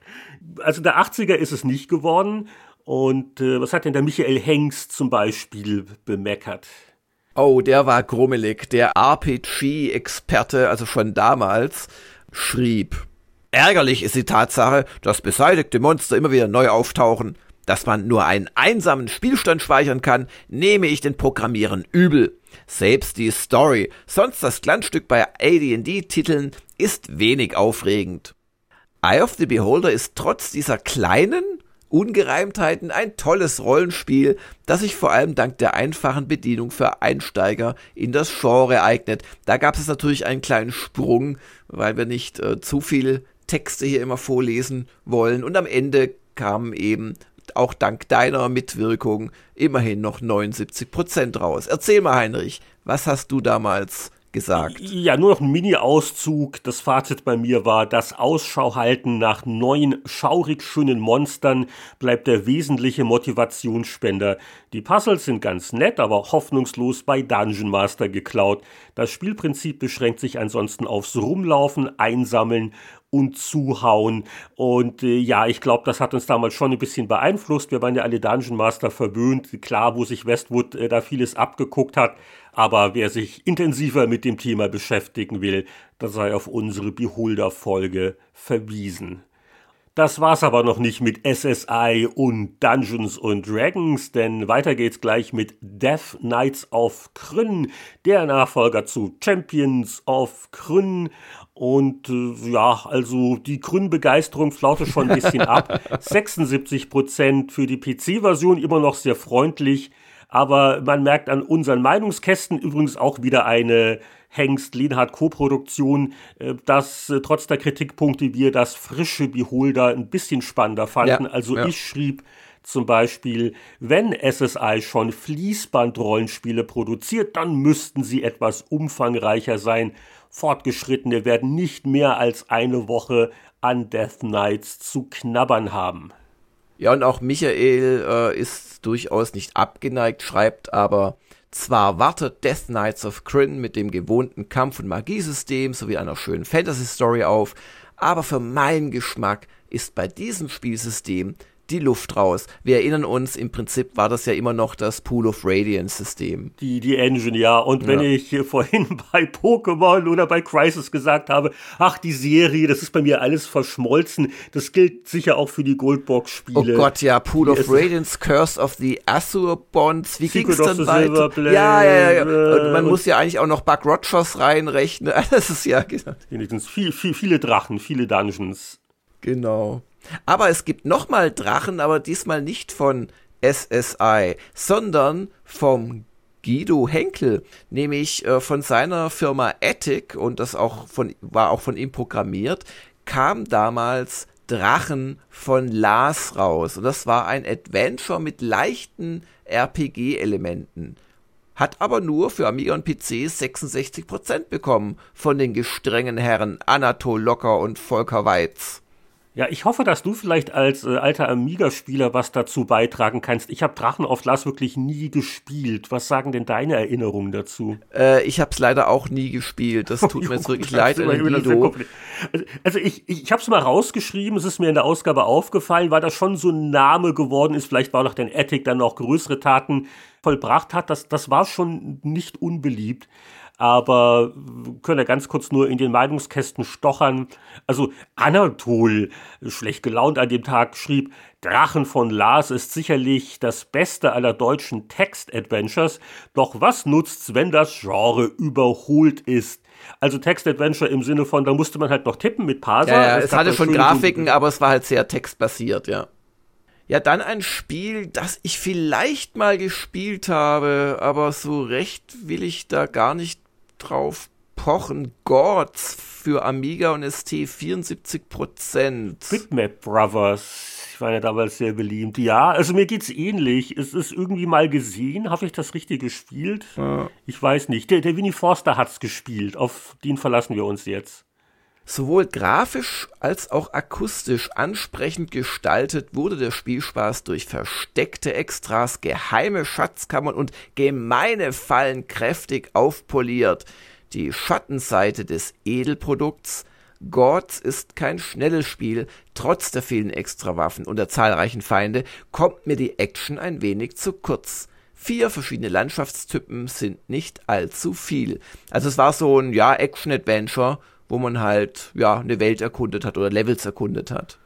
Also der 80er ist es nicht geworden. Und äh, was hat denn der Michael Hengst zum Beispiel bemeckert? Oh, der war grummelig. Der RPG-Experte, also schon damals, schrieb. Ärgerlich ist die Tatsache, dass beseitigte Monster immer wieder neu auftauchen. Dass man nur einen einsamen Spielstand speichern kann, nehme ich den Programmieren übel. Selbst die Story, sonst das Glanzstück bei AD&D-Titeln, ist wenig aufregend. Eye of the Beholder ist trotz dieser kleinen Ungereimtheiten ein tolles Rollenspiel, das sich vor allem dank der einfachen Bedienung für Einsteiger in das Genre eignet. Da gab es natürlich einen kleinen Sprung, weil wir nicht äh, zu viel Texte hier immer vorlesen wollen und am Ende kamen eben auch dank deiner Mitwirkung immerhin noch 79 Prozent raus. Erzähl mal, Heinrich, was hast du damals gesagt? Ja, nur noch ein Mini-Auszug. Das Fazit bei mir war, das Ausschau halten nach neuen, schaurig schönen Monstern bleibt der wesentliche Motivationsspender. Die Puzzles sind ganz nett, aber hoffnungslos bei Dungeon Master geklaut. Das Spielprinzip beschränkt sich ansonsten aufs Rumlaufen, Einsammeln und zuhauen. Und äh, ja, ich glaube, das hat uns damals schon ein bisschen beeinflusst. Wir waren ja alle Dungeon Master verwöhnt. Klar, wo sich Westwood äh, da vieles abgeguckt hat. Aber wer sich intensiver mit dem Thema beschäftigen will, da sei auf unsere Beholder-Folge verwiesen. Das war's aber noch nicht mit SSI und Dungeons und Dragons, denn weiter geht's gleich mit Death Knights of Krynn, der Nachfolger zu Champions of Krynn. Und äh, ja, also die Krynn-Begeisterung flaute schon ein bisschen ab. 76% für die PC-Version, immer noch sehr freundlich. Aber man merkt an unseren Meinungskästen übrigens auch wieder eine Hengst Lienhardt Co-Produktion, äh, dass äh, trotz der Kritikpunkte wir das frische Beholder ein bisschen spannender fanden. Ja, also ja. ich schrieb zum Beispiel, wenn SSI schon Fließband-Rollenspiele produziert, dann müssten sie etwas umfangreicher sein. Fortgeschrittene werden nicht mehr als eine Woche an Death Knights zu knabbern haben. Ja, und auch Michael äh, ist durchaus nicht abgeneigt, schreibt aber, zwar wartet Death Knights of Kryn mit dem gewohnten Kampf- und Magiesystem sowie einer schönen Fantasy-Story auf, aber für meinen Geschmack ist bei diesem Spielsystem die Luft raus. Wir erinnern uns, im Prinzip war das ja immer noch das Pool of Radiance System. Die, die Engine, ja. Und wenn ja. ich vorhin bei Pokémon oder bei Crisis gesagt habe, ach, die Serie, das ist bei mir alles verschmolzen, das gilt sicher auch für die Goldbox-Spiele. Oh Gott, ja, Pool of Radiance, Curse of the Azure Bonds, wie ging's dann weiter? Ja, ja, ja. Und man und muss ja eigentlich auch noch Buck Rogers reinrechnen. Das ist ja, genau. Viel, viel, viele Drachen, viele Dungeons. Genau. Aber es gibt nochmal Drachen, aber diesmal nicht von SSI, sondern vom Guido Henkel, nämlich äh, von seiner Firma Attic und das auch von, war auch von ihm programmiert, kam damals Drachen von Lars raus. Und das war ein Adventure mit leichten RPG-Elementen. Hat aber nur für Amiga und PC 66% bekommen von den gestrengen Herren Anatol Locker und Volker Weitz. Ja, ich hoffe, dass du vielleicht als äh, alter Amiga-Spieler was dazu beitragen kannst. Ich habe Drachen auf Lars wirklich nie gespielt. Was sagen denn deine Erinnerungen dazu? Äh, ich habe es leider auch nie gespielt. Das tut mir jetzt wirklich leid. Also, also ich, ich, ich habe es mal rausgeschrieben, es ist mir in der Ausgabe aufgefallen, weil das schon so ein Name geworden ist. Vielleicht war noch den Attic dann noch größere Taten vollbracht hat. Das, das war schon nicht unbeliebt aber können ja ganz kurz nur in den Meinungskästen stochern. Also Anatol, schlecht gelaunt an dem Tag, schrieb, Drachen von Lars ist sicherlich das beste aller deutschen Text-Adventures, doch was nutzt's, wenn das Genre überholt ist? Also Text-Adventure im Sinne von, da musste man halt noch tippen mit Parser. Ja, ja es, es hatte schon Grafiken, aber es war halt sehr textbasiert, ja. Ja, dann ein Spiel, das ich vielleicht mal gespielt habe, aber so recht will ich da gar nicht drauf pochen. Gods für Amiga und ST 74%. Bitmap Brothers. Ich war ja damals sehr beliebt. Ja, also mir geht's ähnlich. Es ist irgendwie mal gesehen. Habe ich das richtig gespielt? Ja. Ich weiß nicht. Der, der Winnie Forster hat's gespielt. Auf den verlassen wir uns jetzt. Sowohl grafisch als auch akustisch ansprechend gestaltet wurde der Spielspaß durch versteckte Extras, geheime Schatzkammern und gemeine Fallen kräftig aufpoliert. Die Schattenseite des Edelprodukts Gods ist kein schnelles Spiel, trotz der vielen Extrawaffen und der zahlreichen Feinde kommt mir die Action ein wenig zu kurz. Vier verschiedene Landschaftstypen sind nicht allzu viel. Also es war so ein, ja, Action-Adventure wo man halt ja eine Welt erkundet hat oder Levels erkundet hat.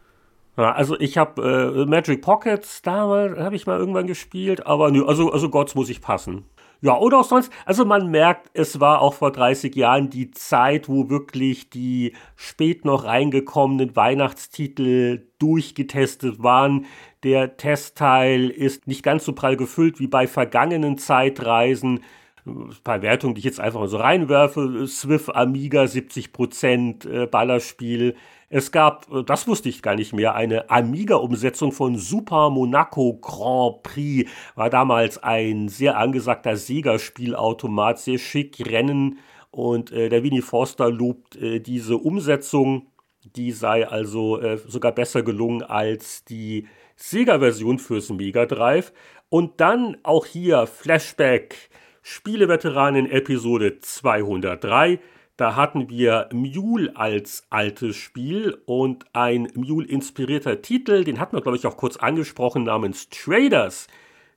Ja, also ich habe äh, Magic Pockets damals habe ich mal irgendwann gespielt, aber nö, also also Gods muss ich passen. Ja, oder auch sonst, also man merkt, es war auch vor 30 Jahren die Zeit, wo wirklich die spät noch reingekommenen Weihnachtstitel durchgetestet waren. Der Testteil ist nicht ganz so prall gefüllt wie bei vergangenen Zeitreisen ein paar Wertungen, die ich jetzt einfach mal so reinwerfe. Swift Amiga 70% äh, Ballerspiel. Es gab, äh, das wusste ich gar nicht mehr, eine Amiga-Umsetzung von Super Monaco Grand Prix. War damals ein sehr angesagter Sega-Spielautomat, sehr schick, Rennen. Und äh, der Winnie Forster lobt äh, diese Umsetzung. Die sei also äh, sogar besser gelungen als die Sega-Version fürs Mega Drive. Und dann auch hier Flashback Spieleveteranen Episode 203. Da hatten wir Mule als altes Spiel und ein Mule-inspirierter Titel, den hatten wir, glaube ich, auch kurz angesprochen, namens Traders.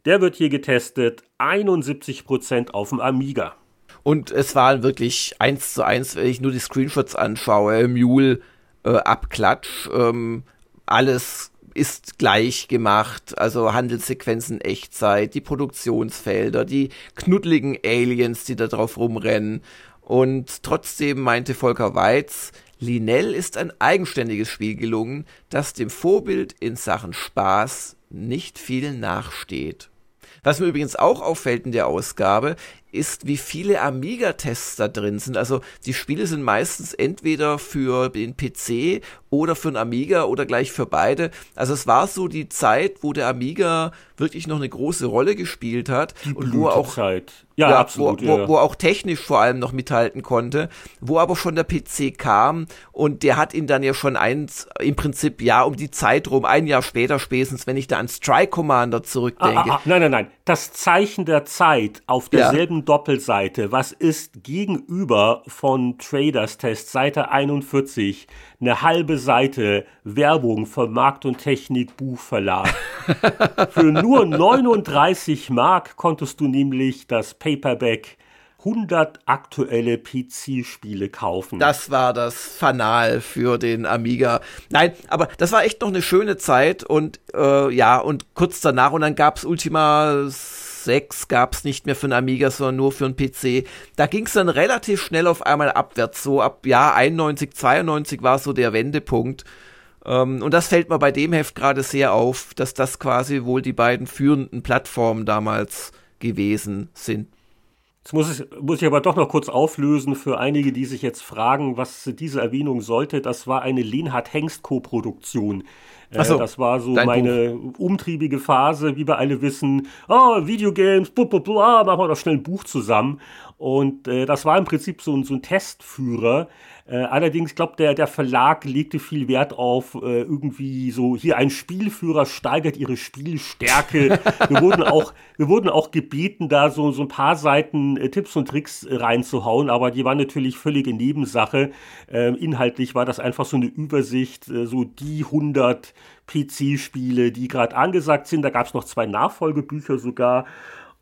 Der wird hier getestet, 71% auf dem Amiga. Und es war wirklich eins zu eins, wenn ich nur die Screenshots anschaue, Mule, äh, Abklatsch, ähm, alles ist gleich gemacht, also Handelssequenzen Echtzeit, die Produktionsfelder, die knuddeligen Aliens, die da drauf rumrennen. Und trotzdem meinte Volker Weitz, Linell ist ein eigenständiges Spiel gelungen, das dem Vorbild in Sachen Spaß nicht viel nachsteht. Was mir übrigens auch auffällt in der Ausgabe, ist, wie viele Amiga-Tests da drin sind. Also die Spiele sind meistens entweder für den PC oder für den Amiga oder gleich für beide. Also es war so die Zeit, wo der Amiga wirklich noch eine große Rolle gespielt hat die und wo auch Zeit. Ja, ja absolut, wo. Wo, wo auch technisch vor allem noch mithalten konnte, wo aber schon der PC kam und der hat ihn dann ja schon eins im Prinzip ja um die Zeit rum, ein Jahr später spätestens, wenn ich da an Strike Commander zurückdenke. Ah, ah, ah, nein, nein, nein. Das Zeichen der Zeit auf derselben ja. Doppelseite, was ist gegenüber von Traders Test Seite 41 eine halbe Seite Werbung von Markt und Technik Buchverlag. Für nur 39 Mark konntest du nämlich das Paperback 100 aktuelle PC-Spiele kaufen. Das war das Fanal für den Amiga. Nein, aber das war echt noch eine schöne Zeit und äh, ja, und kurz danach und dann gab's Ultima 6 gab es nicht mehr für einen Amiga, sondern nur für einen PC. Da ging es dann relativ schnell auf einmal abwärts. So ab Jahr 91, 92 war so der Wendepunkt. Ähm, und das fällt mir bei dem Heft gerade sehr auf, dass das quasi wohl die beiden führenden Plattformen damals gewesen sind. Jetzt muss ich, muss ich aber doch noch kurz auflösen für einige, die sich jetzt fragen, was diese Erwähnung sollte. Das war eine Lenhard Hengst Co-Produktion. Äh, so, das war so meine Buch. umtriebige Phase, wie wir alle wissen. Oh, Videogames, bla bla bla, machen wir doch schnell ein Buch zusammen. Und äh, das war im Prinzip so, so ein Testführer. Äh, allerdings, glaube der, der Verlag legte viel Wert auf äh, irgendwie so, hier ein Spielführer steigert ihre Spielstärke. wir, wurden auch, wir wurden auch gebeten, da so, so ein paar Seiten äh, Tipps und Tricks äh, reinzuhauen, aber die waren natürlich völlige Nebensache. Ähm, inhaltlich war das einfach so eine Übersicht, äh, so die 100 PC-Spiele, die gerade angesagt sind. Da gab es noch zwei Nachfolgebücher sogar.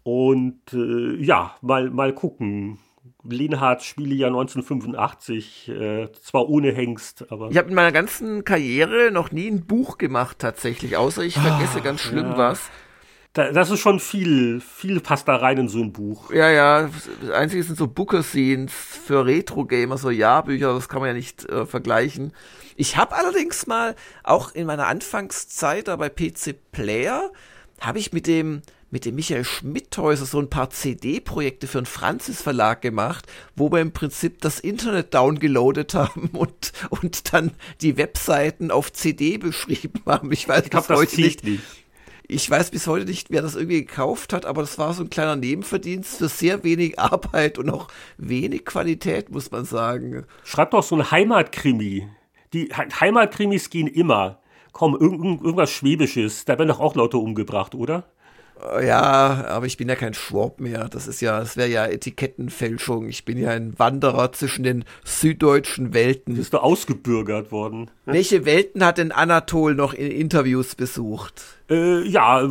Und äh, ja, mal, mal gucken. Lenhardt spiele ja 1985, äh, zwar ohne Hengst, aber. Ich habe in meiner ganzen Karriere noch nie ein Buch gemacht, tatsächlich, außer ich vergesse ah, ganz schlimm ja. was. Da, das ist schon viel, viel passt da rein in so ein Buch. Ja, ja. Das Einzige sind so Booker-Scenes für Retro-Gamer, so Jahrbücher, das kann man ja nicht äh, vergleichen. Ich habe allerdings mal, auch in meiner Anfangszeit da bei PC Player, habe ich mit dem mit dem Michael Schmidthäuser so ein paar CD-Projekte für einen Franzis Verlag gemacht, wo wir im Prinzip das Internet downgeloadet haben und, und dann die Webseiten auf CD beschrieben haben. Ich weiß ich glaub, bis heute nicht. nicht. Ich weiß bis heute nicht, wer das irgendwie gekauft hat, aber das war so ein kleiner Nebenverdienst für sehr wenig Arbeit und auch wenig Qualität, muss man sagen. Schreib doch so ein Heimatkrimi. Die Heimatkrimis gehen immer. Komm, irgendwas Schwäbisches. Da werden doch auch Leute umgebracht, oder? Ja, aber ich bin ja kein Schwab mehr. Das ist ja, das wäre ja Etikettenfälschung. Ich bin ja ein Wanderer zwischen den süddeutschen Welten. Bist du ausgebürgert worden? Welche Welten hat denn Anatol noch in Interviews besucht? Äh, ja,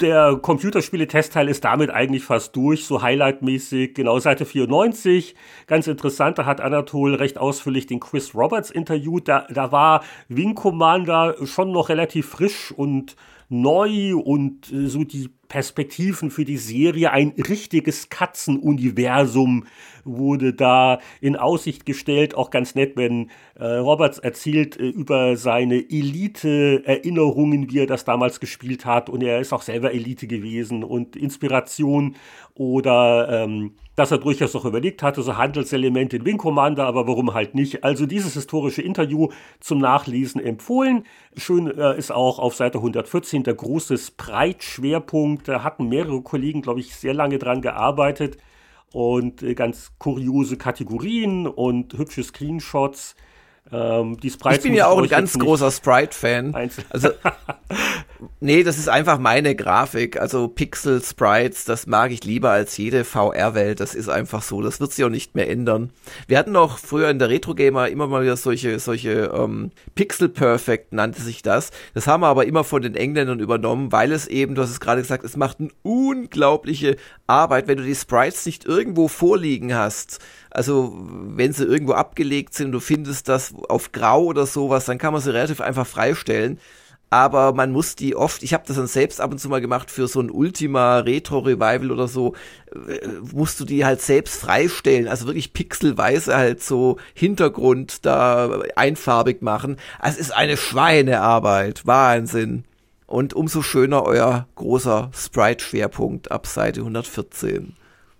der Computerspiele-Testteil ist damit eigentlich fast durch, so highlightmäßig. Genau, Seite 94. Ganz interessant, da hat Anatol recht ausführlich den Chris Roberts interviewt. Da, da war Wing Commander schon noch relativ frisch und neu und äh, so die Perspektiven für die Serie. Ein richtiges Katzenuniversum wurde da in Aussicht gestellt. Auch ganz nett, wenn äh, Roberts erzählt äh, über seine Elite-Erinnerungen, wie er das damals gespielt hat. Und er ist auch selber Elite gewesen und Inspiration oder ähm, dass er durchaus auch überlegt hatte, so Handelselemente in Wing Commander, aber warum halt nicht. Also dieses historische Interview zum Nachlesen empfohlen. Schön äh, ist auch auf Seite 114 der große Sprite-Schwerpunkt. Da hatten mehrere Kollegen, glaube ich, sehr lange dran gearbeitet und äh, ganz kuriose Kategorien und hübsche Screenshots. Ähm, ich bin ja auch ein ganz großer Sprite-Fan. Also, nee, das ist einfach meine Grafik. Also Pixel-Sprites, das mag ich lieber als jede VR-Welt. Das ist einfach so. Das wird sich auch nicht mehr ändern. Wir hatten auch früher in der Retro-Gamer immer mal wieder solche, solche ähm, Pixel-Perfect nannte sich das. Das haben wir aber immer von den Engländern übernommen, weil es eben, du hast es gerade gesagt, es macht eine unglaubliche Arbeit, wenn du die Sprites nicht irgendwo vorliegen hast also wenn sie irgendwo abgelegt sind du findest das auf Grau oder sowas, dann kann man sie relativ einfach freistellen. Aber man muss die oft, ich habe das dann selbst ab und zu mal gemacht für so ein Ultima Retro Revival oder so, äh, musst du die halt selbst freistellen, also wirklich pixelweise halt so Hintergrund da einfarbig machen. Also es ist eine Schweinearbeit, Wahnsinn. Und umso schöner euer großer Sprite-Schwerpunkt ab Seite 114.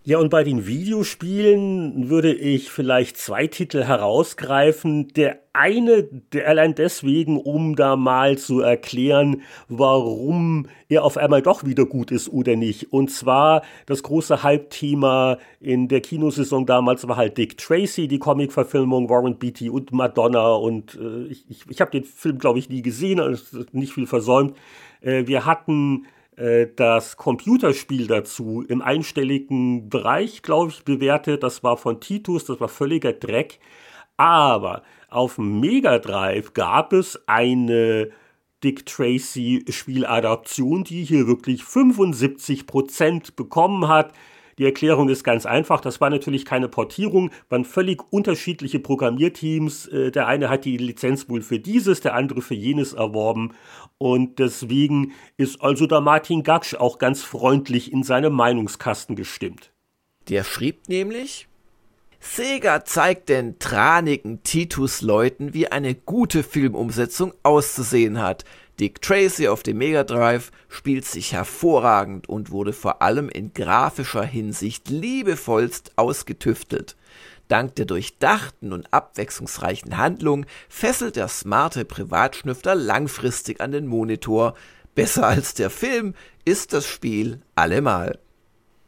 Ja, und bei den Videospielen würde ich vielleicht zwei Titel herausgreifen. Der eine, der allein deswegen, um da mal zu erklären, warum er auf einmal doch wieder gut ist oder nicht. Und zwar das große Hype-Thema in der Kinosaison damals war halt Dick Tracy, die Comic-Verfilmung, Warren Beatty und Madonna. Und äh, ich, ich, ich habe den Film, glaube ich, nie gesehen, also nicht viel versäumt. Äh, wir hatten das Computerspiel dazu im einstelligen Bereich, glaube ich, bewertet. Das war von Titus, das war völliger Dreck. Aber auf Mega Drive gab es eine Dick Tracy Spieladaption, die hier wirklich 75% bekommen hat. Die Erklärung ist ganz einfach. Das war natürlich keine Portierung, waren völlig unterschiedliche Programmierteams. Äh, der eine hat die Lizenz wohl für dieses, der andere für jenes erworben. Und deswegen ist also der Martin Gaksch auch ganz freundlich in seinem Meinungskasten gestimmt. Der schrieb nämlich, Sega zeigt den tranigen Titus-Leuten, wie eine gute Filmumsetzung auszusehen hat. Dick Tracy auf dem Mega Drive spielt sich hervorragend und wurde vor allem in grafischer Hinsicht liebevollst ausgetüftelt. Dank der durchdachten und abwechslungsreichen Handlung fesselt der smarte Privatschnüffler langfristig an den Monitor. Besser als der Film ist das Spiel allemal.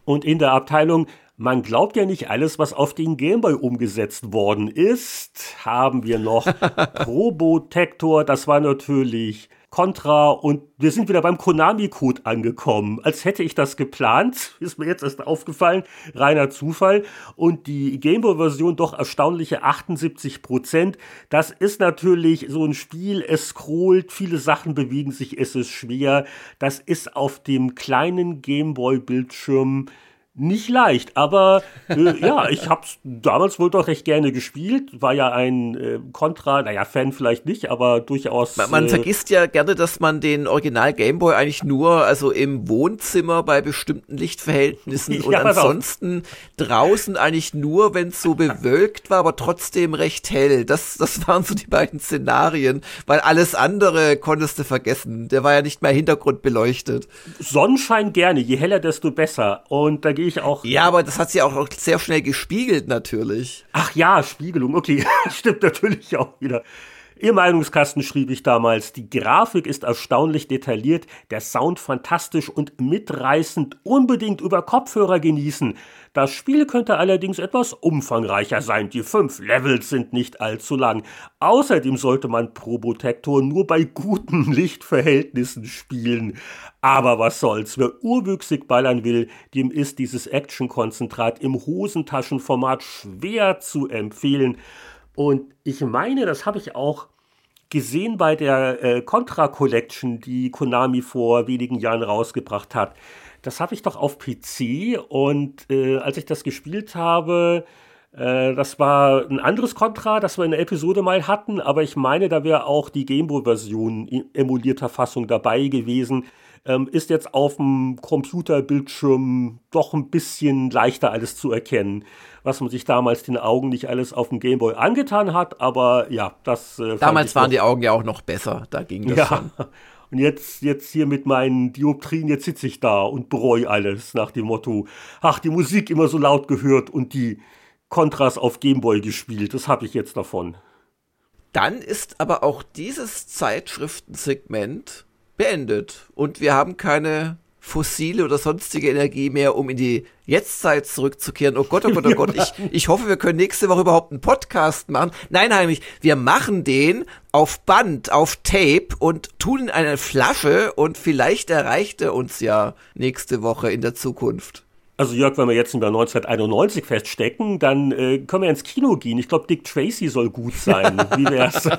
Und in der Abteilung man glaubt ja nicht alles, was auf den Gameboy umgesetzt worden ist. Haben wir noch Probotector, das war natürlich Contra und wir sind wieder beim Konami-Code angekommen. Als hätte ich das geplant, ist mir jetzt erst aufgefallen, reiner Zufall. Und die Gameboy-Version doch erstaunliche 78 Prozent. Das ist natürlich so ein Spiel, es scrollt, viele Sachen bewegen sich, es ist schwer. Das ist auf dem kleinen Gameboy-Bildschirm nicht leicht, aber äh, ja, ich habe es damals wohl doch recht gerne gespielt. War ja ein äh, Contra, naja, Fan vielleicht nicht, aber durchaus. Man, man äh, vergisst ja gerne, dass man den Original Gameboy eigentlich nur, also im Wohnzimmer bei bestimmten Lichtverhältnissen und ansonsten draußen eigentlich nur, wenn es so bewölkt war, aber trotzdem recht hell. Das, das waren so die beiden Szenarien, weil alles andere konntest du vergessen. Der war ja nicht mehr hintergrundbeleuchtet. Sonnenschein gerne, je heller, desto besser. Und da gehe ich auch. Ja, aber das hat sie auch sehr schnell gespiegelt, natürlich. Ach ja, Spiegelung, okay, stimmt natürlich auch wieder. Im Meinungskasten schrieb ich damals, die Grafik ist erstaunlich detailliert, der Sound fantastisch und mitreißend, unbedingt über Kopfhörer genießen. Das Spiel könnte allerdings etwas umfangreicher sein, die fünf Levels sind nicht allzu lang. Außerdem sollte man Probotector nur bei guten Lichtverhältnissen spielen. Aber was soll's, wer urwüchsig ballern will, dem ist dieses Action-Konzentrat im Hosentaschenformat schwer zu empfehlen. Und ich meine, das habe ich auch gesehen bei der äh, Contra Collection, die Konami vor wenigen Jahren rausgebracht hat. Das habe ich doch auf PC und äh, als ich das gespielt habe, äh, das war ein anderes Contra, das wir in der Episode mal hatten, aber ich meine, da wäre auch die Gameboy-Version emulierter Fassung dabei gewesen ähm, ist jetzt auf dem Computerbildschirm doch ein bisschen leichter alles zu erkennen, was man sich damals den Augen nicht alles auf dem Gameboy angetan hat, aber ja, das. Äh, damals waren die Augen ja auch noch besser, da ging das ja. schon. Und jetzt, jetzt hier mit meinen Dioptrien, jetzt sitze ich da und bereue alles nach dem Motto, ach, die Musik immer so laut gehört und die Kontras auf Gameboy gespielt, das habe ich jetzt davon. Dann ist aber auch dieses Zeitschriftensegment beendet und wir haben keine fossile oder sonstige Energie mehr, um in die Jetztzeit zurückzukehren. Oh Gott, oh Gott, oh Gott, ich, ich hoffe, wir können nächste Woche überhaupt einen Podcast machen. Nein, Heinrich, wir machen den auf Band, auf Tape und tun in eine Flasche und vielleicht erreicht er uns ja nächste Woche in der Zukunft. Also Jörg, wenn wir jetzt Jahr 1991 feststecken, dann äh, können wir ins Kino gehen. Ich glaube, Dick Tracy soll gut sein. Wie wär's?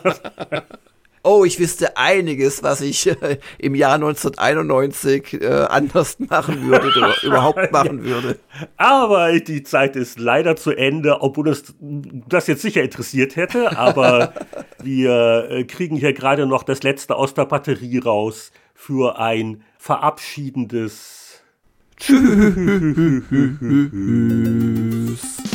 oh, ich wüsste einiges, was ich äh, im Jahr 1991 äh, anders machen würde oder überhaupt machen würde. Aber die Zeit ist leider zu Ende, obwohl es das jetzt sicher interessiert hätte. Aber wir äh, kriegen hier gerade noch das letzte aus der Batterie raus für ein verabschiedendes Tschüss.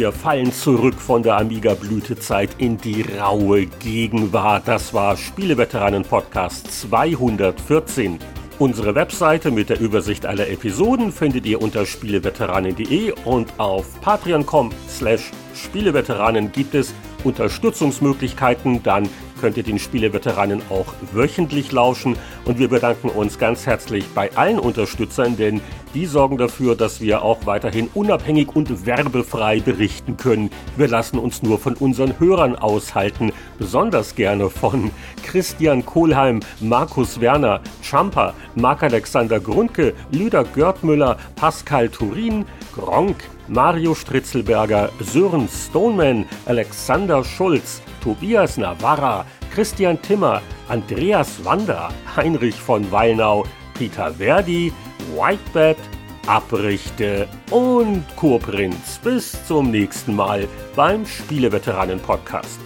Wir fallen zurück von der Amiga-Blütezeit in die raue Gegenwart. Das war Spieleveteranen-Podcast 214. Unsere Webseite mit der Übersicht aller Episoden findet ihr unter spieleveteranen.de und auf patreon.com slash Spieleveteranen gibt es Unterstützungsmöglichkeiten, dann könnt ihr den Spieleveteranen auch wöchentlich lauschen und wir bedanken uns ganz herzlich bei allen Unterstützern, denn die sorgen dafür, dass wir auch weiterhin unabhängig und werbefrei berichten können. Wir lassen uns nur von unseren Hörern aushalten, besonders gerne von Christian Kohlheim, Markus Werner, Champa, Marc-Alexander Grundke, Lüder Görtmüller, Pascal Turin, Gronk, Mario Stritzelberger, Sören Stoneman, Alexander Schulz, Tobias Navarra, Christian Timmer, Andreas Wander, Heinrich von Wallnau, Peter Verdi, Whitebed, Abrichte und Kurprinz. Bis zum nächsten Mal beim Spieleveteranen-Podcast.